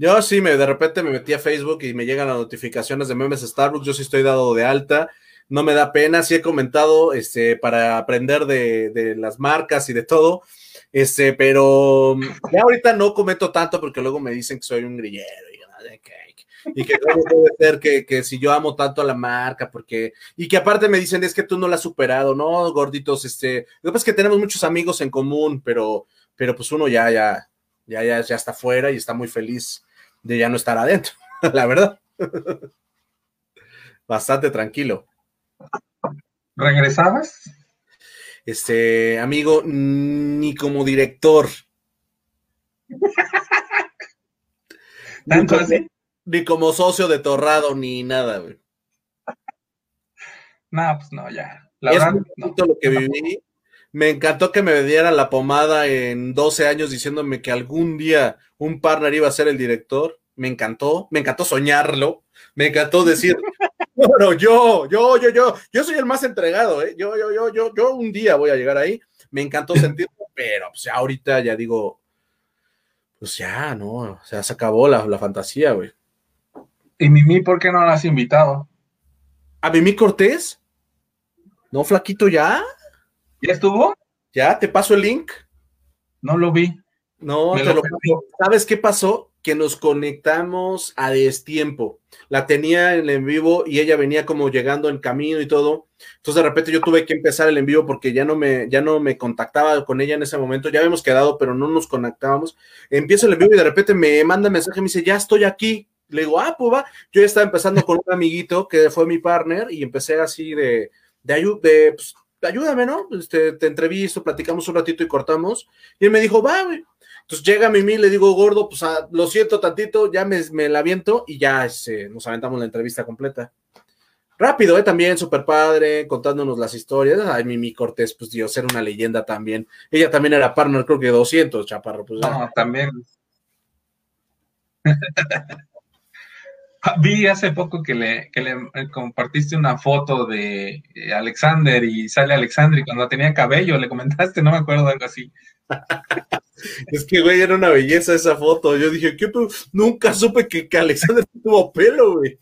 Yo sí, me, de repente me metí a Facebook y me llegan las notificaciones de memes Starbucks, yo sí estoy dado de alta, no me da pena, sí he comentado este, para aprender de, de las marcas y de todo, este, pero ya ahorita no comento tanto porque luego me dicen que soy un grillero y y que cómo puede ser que, que, si yo amo tanto a la marca, porque, y que aparte me dicen es que tú no la has superado, ¿no? Gorditos, este, lo que que tenemos muchos amigos en común, pero, pero pues uno ya, ya, ya, ya, ya está fuera y está muy feliz de ya no estar adentro, la verdad. Bastante tranquilo. ¿Regresabas? Este, amigo, ni como director. ¿Tanto así? Ni como socio de Torrado, ni nada, güey. No, pues no, ya. La verdad, no. lo que viví. Me encantó que me dieran la pomada en 12 años diciéndome que algún día un partner iba a ser el director. Me encantó, me encantó soñarlo, me encantó decir, bueno, yo, yo, yo, yo, yo soy el más entregado, ¿eh? Yo, yo, yo, yo, yo un día voy a llegar ahí. Me encantó sentirlo, pero pues ahorita ya digo, pues ya, no, o sea, se acabó la, la fantasía, güey. ¿Y Mimi por qué no la has invitado? ¿A Mimi Cortés? ¿No, flaquito, ya? ¿Ya estuvo? Ya, te paso el link. No lo vi. No, te lo, ¿Sabes qué pasó? Que nos conectamos a destiempo. La tenía en el en vivo y ella venía como llegando en camino y todo. Entonces de repente yo tuve que empezar el en vivo porque ya no me, ya no me contactaba con ella en ese momento. Ya habíamos quedado, pero no nos conectábamos. Empiezo el en vivo y de repente me manda mensaje y me dice, ya estoy aquí. Le digo, ah, pues va. Yo ya estaba empezando con un amiguito que fue mi partner y empecé así de, de, de pues, ayúdame, ¿no? Este, te entrevisto, platicamos un ratito y cortamos. Y él me dijo, va, güey. Entonces llega Mimi, le digo, gordo, pues ah, lo siento tantito, ya me, la aviento y ya este, nos aventamos la entrevista completa. Rápido, ¿eh? También, súper padre, contándonos las historias. Ay, Mimi Cortés, pues Dios, era una leyenda también. Ella también era partner, creo que 200, chaparro. Pues, no, también. Vi hace poco que le, que le eh, compartiste una foto de eh, Alexander y sale Alexander y cuando tenía cabello le comentaste, no me acuerdo algo así. es que, güey, era una belleza esa foto. Yo dije, ¿qué? Nunca supe que, que Alexander tuvo pelo, güey.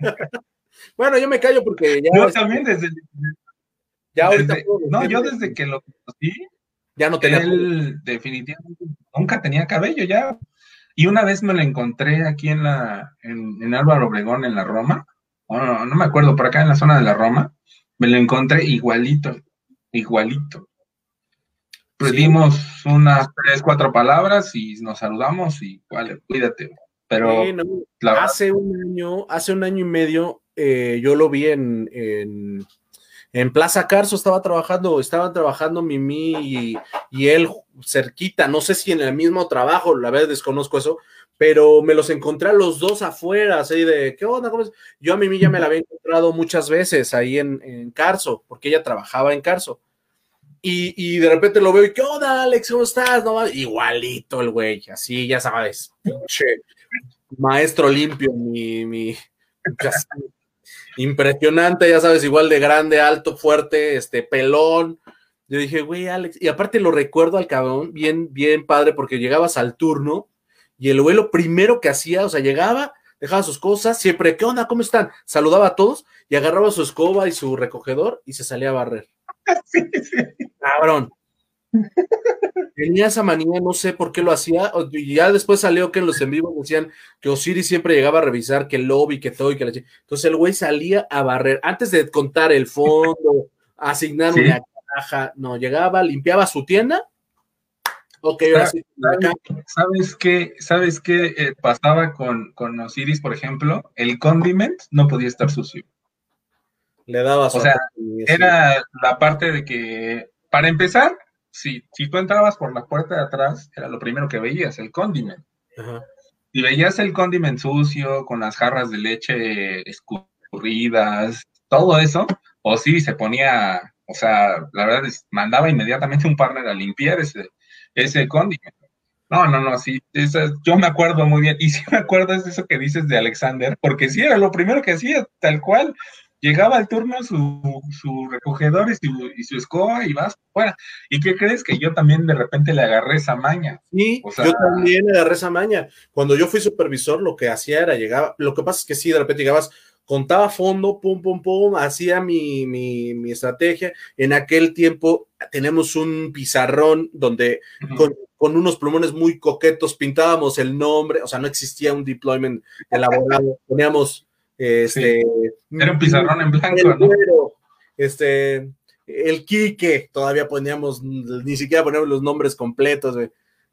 bueno, yo me callo porque ya. Yo también desde. Ya ahorita. no, yo desde que lo conocí. Ya no tenía. Él definitivamente nunca tenía cabello, ya y una vez me lo encontré aquí en la, en, Álvaro Obregón, en la Roma, no, no, me acuerdo, por acá en la zona de la Roma, me lo encontré igualito, igualito. Pedimos unas tres, cuatro palabras y nos saludamos y vale, cuídate. Pero hace un año, hace un año y medio, eh, yo lo vi en, en, Plaza Carso, estaba trabajando, estaban trabajando Mimi y, él cerquita, no sé si en el mismo trabajo, la verdad desconozco eso, pero me los encontré a los dos afuera, así de, ¿qué onda? Yo a Mimi ya me la había encontrado muchas veces ahí en, en Carso, porque ella trabajaba en Carso. Y, de repente lo veo y, ¿qué onda, Alex? ¿Cómo estás? Igualito el güey, así, ya sabes, pinche maestro limpio, mi, mi impresionante, ya sabes, igual de grande, alto, fuerte, este, pelón. Yo dije, güey, Alex, y aparte lo recuerdo al cabrón, bien, bien padre, porque llegabas al turno y el güey lo primero que hacía, o sea, llegaba, dejaba sus cosas, siempre, ¿qué onda? ¿Cómo están? Saludaba a todos y agarraba su escoba y su recogedor y se salía a barrer. Cabrón. Tenía esa manía, no sé por qué lo hacía. Y ya después salió que en los en vivo decían que Osiris siempre llegaba a revisar que el lobby, que todo y que la Entonces el güey salía a barrer antes de contar el fondo, asignar una caja. No, llegaba, limpiaba su tienda. Ok, ¿Sabes qué, ¿Sabes qué eh, pasaba con, con Osiris, por ejemplo? El condiment no podía estar sucio. Le daba O sea, era la parte de que, para empezar, si, si tú entrabas por la puerta de atrás, era lo primero que veías, el condiment. Y veías el condiment sucio, con las jarras de leche escurridas, todo eso, o sí, se ponía, o sea, la verdad, es, mandaba inmediatamente un partner a limpiar ese, ese condiment. No, no, no, sí, yo me acuerdo muy bien, y sí me acuerdo de eso que dices de Alexander, porque sí era lo primero que hacía, tal cual, llegaba al turno su, su recogedor y su, escoba y vas fuera. ¿Y qué crees? Que yo también de repente le agarré esa maña. Sí, yo también le agarré esa maña. Cuando yo fui supervisor, lo que hacía era llegaba, lo que pasa es que sí, de repente llegabas, contaba fondo, pum, pum, pum, hacía mi, mi, mi estrategia. En aquel tiempo tenemos un pizarrón donde con, con, unos plumones muy coquetos pintábamos el nombre, o sea, no existía un deployment elaborado, poníamos este, Era un pizarrón en blanco, ¿no? este, el Quique, todavía poníamos, ni siquiera poníamos los nombres completos,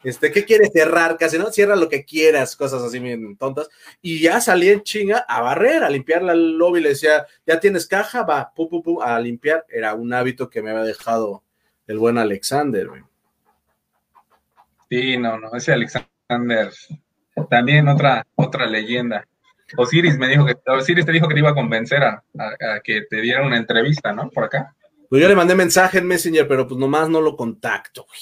Este, ¿qué quieres cerrar? Casi, ¿no? Cierra lo que quieras, cosas así bien tontas. Y ya salí en chinga a barrer, a limpiar la lobby. Le decía, ¿ya tienes caja? Va, pum, pum, pum, a limpiar. Era un hábito que me había dejado el buen Alexander, güey. Sí, no, no, ese Alexander. También otra, otra leyenda. Osiris me dijo que Osiris te dijo que te iba a convencer a, que te diera una entrevista, ¿no? Por acá. Pues yo le mandé mensaje en Messenger, pero pues nomás no lo contacto, güey.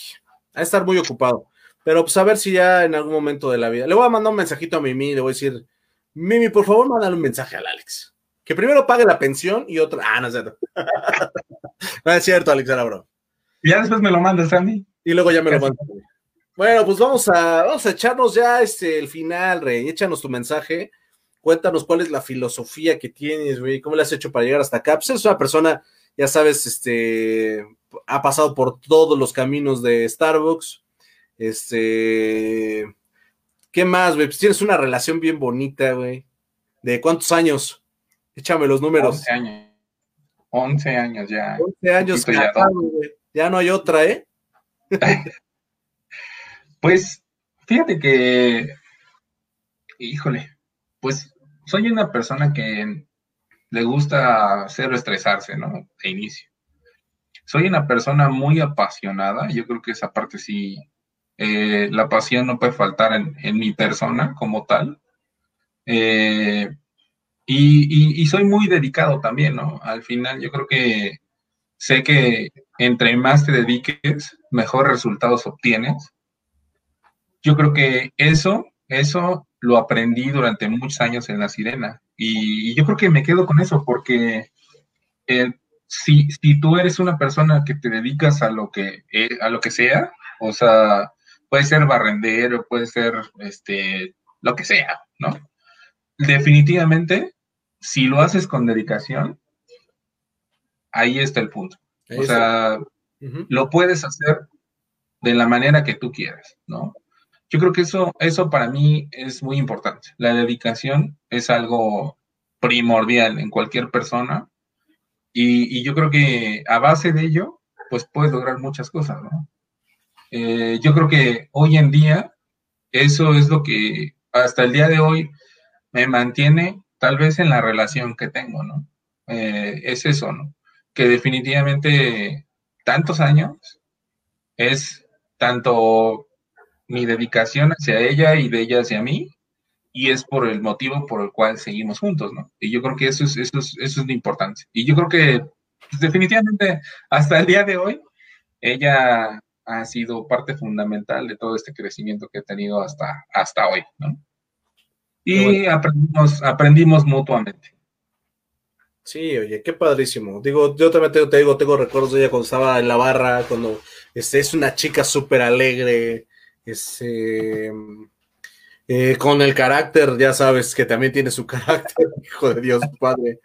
A estar muy ocupado. Pero pues a ver si ya en algún momento de la vida. Le voy a mandar un mensajito a Mimi, le voy a decir, Mimi, por favor, mándale un mensaje al Alex. Que primero pague la pensión y otra. Ah, no es cierto. no es cierto, Alex, era bro. Y ya después me lo mandas a mí. Y luego ya me lo mandas. Bueno, pues vamos a, vamos a echarnos ya este, el final, Rey. Échanos tu mensaje Cuéntanos cuál es la filosofía que tienes, güey, cómo le has hecho para llegar hasta acá. Pues es una persona, ya sabes, este, ha pasado por todos los caminos de Starbucks. Este, ¿qué más, güey? Pues tienes una relación bien bonita, güey. ¿De cuántos años? Échame los números. 11 años. 11 años ya. 11 años ya, ya no hay otra, ¿eh? pues, fíjate que, híjole, pues soy una persona que le gusta cero estresarse, ¿no? De inicio. Soy una persona muy apasionada, yo creo que esa parte sí, eh, la pasión no puede faltar en, mi persona como tal. Eh, y, soy muy dedicado también, ¿no? Al final yo creo que sé que entre más te dediques, mejores resultados obtienes. Yo creo que eso, eso lo aprendí durante muchos años en La Sirena. Y, yo creo que me quedo con eso, porque eh, si, si, tú eres una persona que te dedicas a lo que, eh, a lo que sea, o sea, puede ser barrendero, puede ser este, lo que sea, ¿no? Definitivamente, si lo haces con dedicación, ahí está el punto. O sea, lo puedes hacer de la manera que tú quieras, ¿no? Yo creo que eso, eso para mí es muy importante. La dedicación es algo primordial en cualquier persona y, yo creo que a base de ello, pues puedes lograr muchas cosas, ¿no? eh, yo creo que hoy en día eso es lo que hasta el día de hoy me mantiene tal vez en la relación que tengo, ¿no? Eh, es eso, ¿no? Que definitivamente tantos años es tanto mi dedicación hacia ella y de ella hacia mí, y es por el motivo por el cual seguimos juntos, ¿no? Y yo creo que eso es, eso es, eso es lo importante. Y yo creo que pues, definitivamente hasta el día de hoy, ella ha sido parte fundamental de todo este crecimiento que he tenido hasta, hasta hoy, ¿no? Y aprendimos, aprendimos mutuamente. Sí, oye, qué padrísimo. Digo, yo también te, digo, tengo recuerdos de ella cuando estaba en la barra, cuando este, es una chica súper alegre, este, eh, con el carácter, ya sabes que también tiene su carácter, hijo de Dios, padre.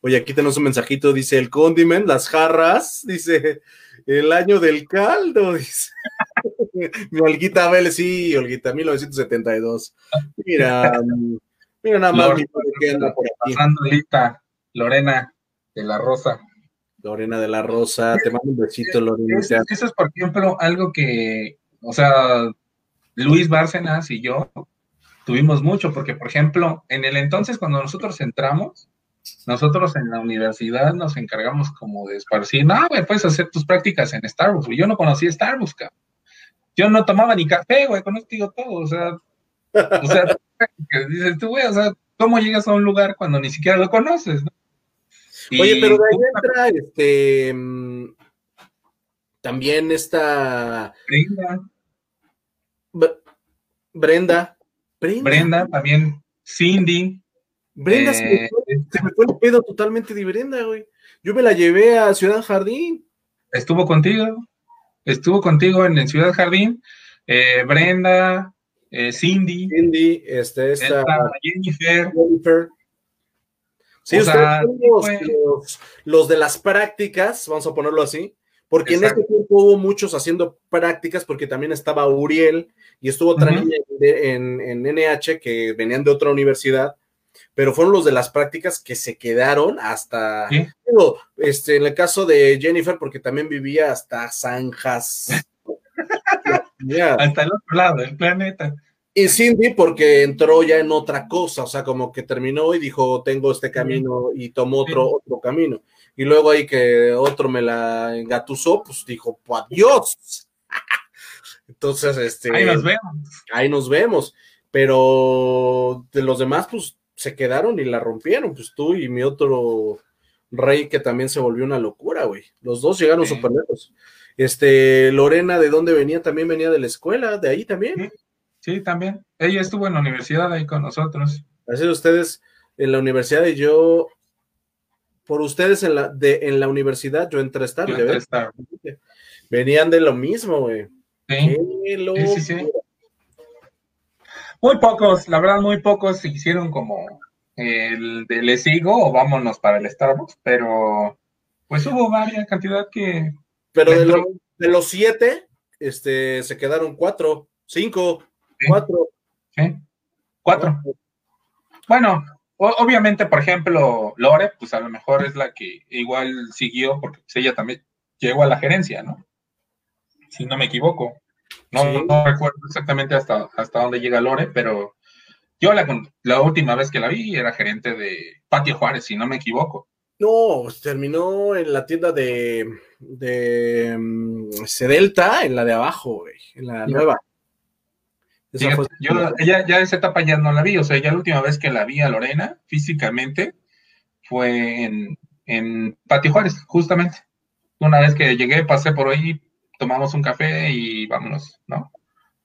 Oye, aquí tenemos un mensajito, dice el condiment, las jarras, dice el año del caldo, dice. Mi Olguita Vélez, sí, Olguita, 1972. Mira, mira nada más. Pasando ahorita, Lorena de la Rosa. Lorena de la Rosa, te mando un besito, Lorena. Eso es, por ejemplo, algo que, o sea, Luis Bárcenas y yo tuvimos mucho, porque, por ejemplo, en el entonces, cuando nosotros entramos, nosotros en la universidad nos encargamos como de esparcir, no, güey, puedes hacer tus prácticas en Starbucks, Yo no conocía Starbucks, cabrón. Yo no tomaba ni café, güey, con esto digo todo, o sea, o sea, dices tú, güey, o sea, ¿cómo llegas a un lugar cuando ni siquiera lo conoces, Oye, pero de ahí entra, este, mm, también está... Brenda. Brenda. Brenda. también. Cindy. Brenda se, me eh, fue, el pedo totalmente de Brenda, güey. Yo me la llevé a Ciudad Jardín. Estuvo contigo. Estuvo contigo en, Ciudad Jardín. Eh, Brenda, eh, Cindy. Cindy, este, esta, Jennifer. Sí, ustedes los, los, de las prácticas, vamos a ponerlo así, porque en este tiempo hubo muchos haciendo prácticas, porque también estaba Uriel y estuvo otra niña en, en, NH que venían de otra universidad, pero fueron los de las prácticas que se quedaron hasta, este, en el caso de Jennifer, porque también vivía hasta Zanjas. hasta el otro lado del planeta. Y Cindy porque entró ya en otra cosa, o sea, como que terminó y dijo, tengo este camino y tomó otro, otro camino y luego ahí que otro me la engatusó, pues dijo, pues adiós. Entonces, este. Ahí nos vemos. Ahí nos vemos. Pero de los demás, pues se quedaron y la rompieron. Pues tú y mi otro rey que también se volvió una locura, güey. Los dos llegaron súper lejos. Este, Lorena, ¿de dónde venía? También venía de la escuela, de ahí también. Sí, también. Ella estuvo en la universidad ahí con nosotros. Así ustedes en la universidad y yo por ustedes en la, de, en la universidad, yo entré tarde. Venían de lo mismo, güey. Sí. Sí, sí, muy pocos, la verdad, muy pocos se hicieron como el de le sigo o vámonos para el Starbucks, pero pues hubo varias cantidad que. Pero de, de, los siete, este, se quedaron cuatro, cinco, cuatro. Sí, cuatro. Bueno, obviamente, por ejemplo, Lore, pues a lo mejor es la que igual siguió, porque pues, ella también llegó a la gerencia, ¿no? Si no me equivoco. No, recuerdo exactamente hasta, hasta dónde llega Lore, pero yo la, la última vez que la vi era gerente de Patio Juárez, si no me equivoco. No, terminó en la tienda de, de um, Cedelta, en la de abajo, güey, en la nueva yo ella ya esa etapa ya no la vi, o sea, ya la última vez que la vi a Lorena físicamente fue en, en Patio Juárez, justamente. Una vez que llegué, pasé por ahí, tomamos un café y vámonos, ¿no?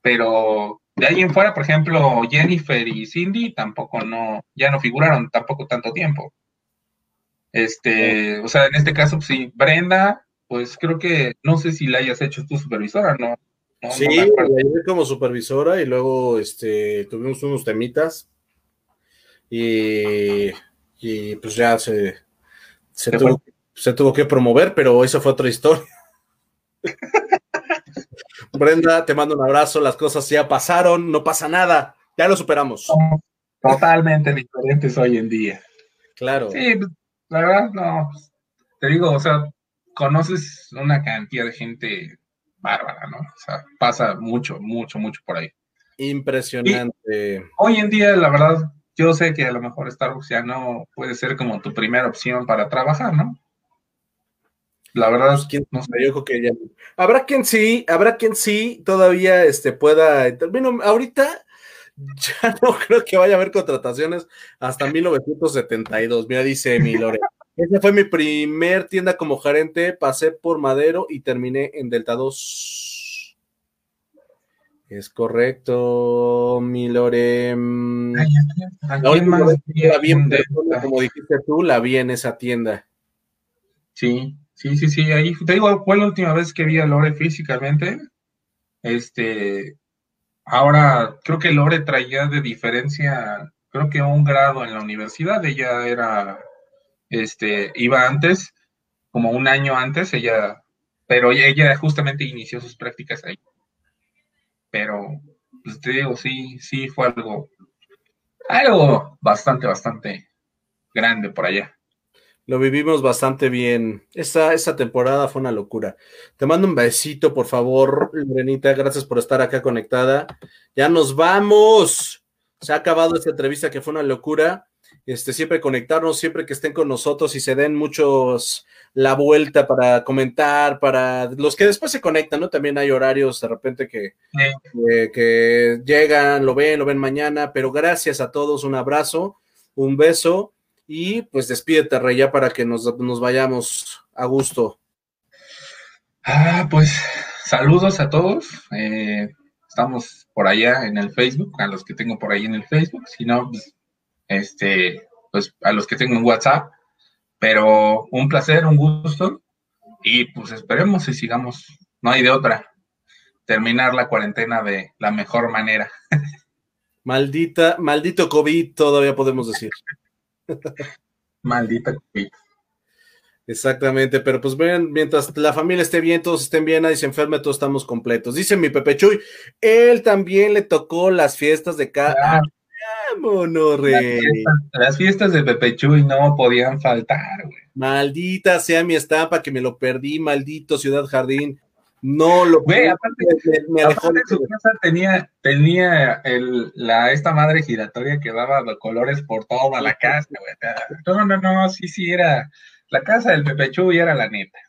Pero de ahí en fuera, por ejemplo, Jennifer y Cindy tampoco no, ya no figuraron tampoco tanto tiempo. Este, o sea, en este caso, pues sí, Brenda, pues creo que, no sé si la hayas hecho tu supervisora, ¿no? Sí, la como supervisora y luego este, tuvimos unos temitas y, pues ya se, se, tuvo, que promover, pero eso fue otra historia. Brenda, te mando un abrazo, las cosas ya pasaron, no pasa nada, ya lo superamos. totalmente diferentes hoy en día. Claro. Sí, la verdad, no, te digo, o sea, conoces una cantidad de gente bárbara, ¿no? O sea, pasa mucho, mucho, mucho por ahí. Impresionante. hoy en día, la verdad, yo sé que a lo mejor Starbucks ya no puede ser como tu primera opción para trabajar, ¿no? La verdad, es pues, no sé. yo creo que ya. Habrá quien sí, habrá quien sí todavía este, pueda. Bueno, ahorita ya no creo que vaya a haber contrataciones hasta 1972. Mira, dice mi Lore. Esa fue mi primer tienda como gerente. Pasé por Madero y terminé en Delta 2. Es correcto, mi Lore. La bien, como dijiste tú, la vi en esa tienda. Sí, Sí, sí, sí, ahí te digo, fue la última vez que vi a Lore físicamente. Este, ahora creo que Lore traía de diferencia, creo que un grado en la universidad, ella era, este, iba antes, como un año antes, ella, pero ella justamente inició sus prácticas ahí. Pero, pues te digo, sí, sí fue algo, algo bastante, bastante grande por allá. Lo vivimos bastante bien. Esa, esa temporada fue una locura. Te mando un besito, por favor, Lorenita. Gracias por estar acá conectada. Ya nos vamos. Se ha acabado esta entrevista que fue una locura. Este, siempre conectarnos, siempre que estén con nosotros y se den muchos la vuelta para comentar, para los que después se conectan, ¿no? También hay horarios de repente que, que llegan, lo ven, lo ven mañana, pero gracias a todos, un abrazo, un beso y pues despídete, Rey, ya para que nos, vayamos a gusto. Ah, pues saludos a todos. Eh, estamos por allá en el Facebook, a los que tengo por ahí en el Facebook. Si no, pues, este, pues a los que tengo en WhatsApp. Pero un placer, un gusto. Y pues esperemos y sigamos. No hay de otra. Terminar la cuarentena de la mejor manera. Maldita, maldito COVID, todavía podemos decir. Maldita Exactamente, pero pues ven, mientras la familia esté bien, todos estén bien, nadie se enferme, todos estamos completos. Dice mi Pepe Chuy, él también le tocó las fiestas de cada. Vámonos, rey. Las, fiestas, de Pepe Chuy no podían faltar, güey. Maldita sea mi estampa que me lo perdí, maldito Ciudad Jardín. No lo Güey, aparte, me, aparte su casa tenía, tenía el, la, esta madre giratoria que daba colores por toda la casa, güey. No, no, no, sí, sí, era. La casa del Pepe y era la neta.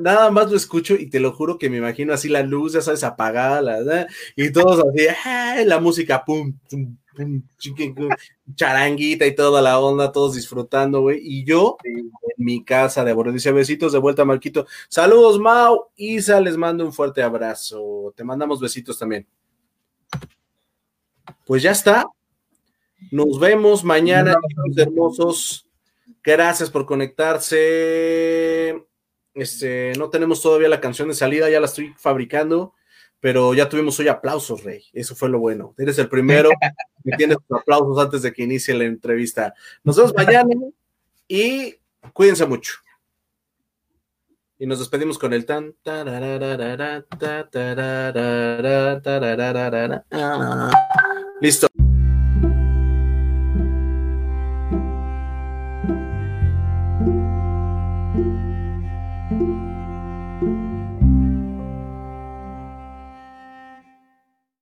nada más lo escucho y te lo juro que me imagino así la luz, ya sabes, apagada, y todos así, la música, pum, pum, charanguita y toda la onda, todos disfrutando, güey. Y yo en mi casa de bordo. Dice besitos de vuelta, Marquito. Saludos, Mau. Isa, les mando un fuerte abrazo. Te mandamos besitos también. Pues ya está. Nos vemos mañana, hermosos. Gracias por conectarse. Este, no tenemos todavía la canción de salida, ya la estoy fabricando pero ya tuvimos hoy aplausos, Rey. Eso fue lo bueno. Eres el primero que tiene tus aplausos antes de que inicie la entrevista. Nos vemos mañana y cuídense mucho. Y nos despedimos con el tan. Listo.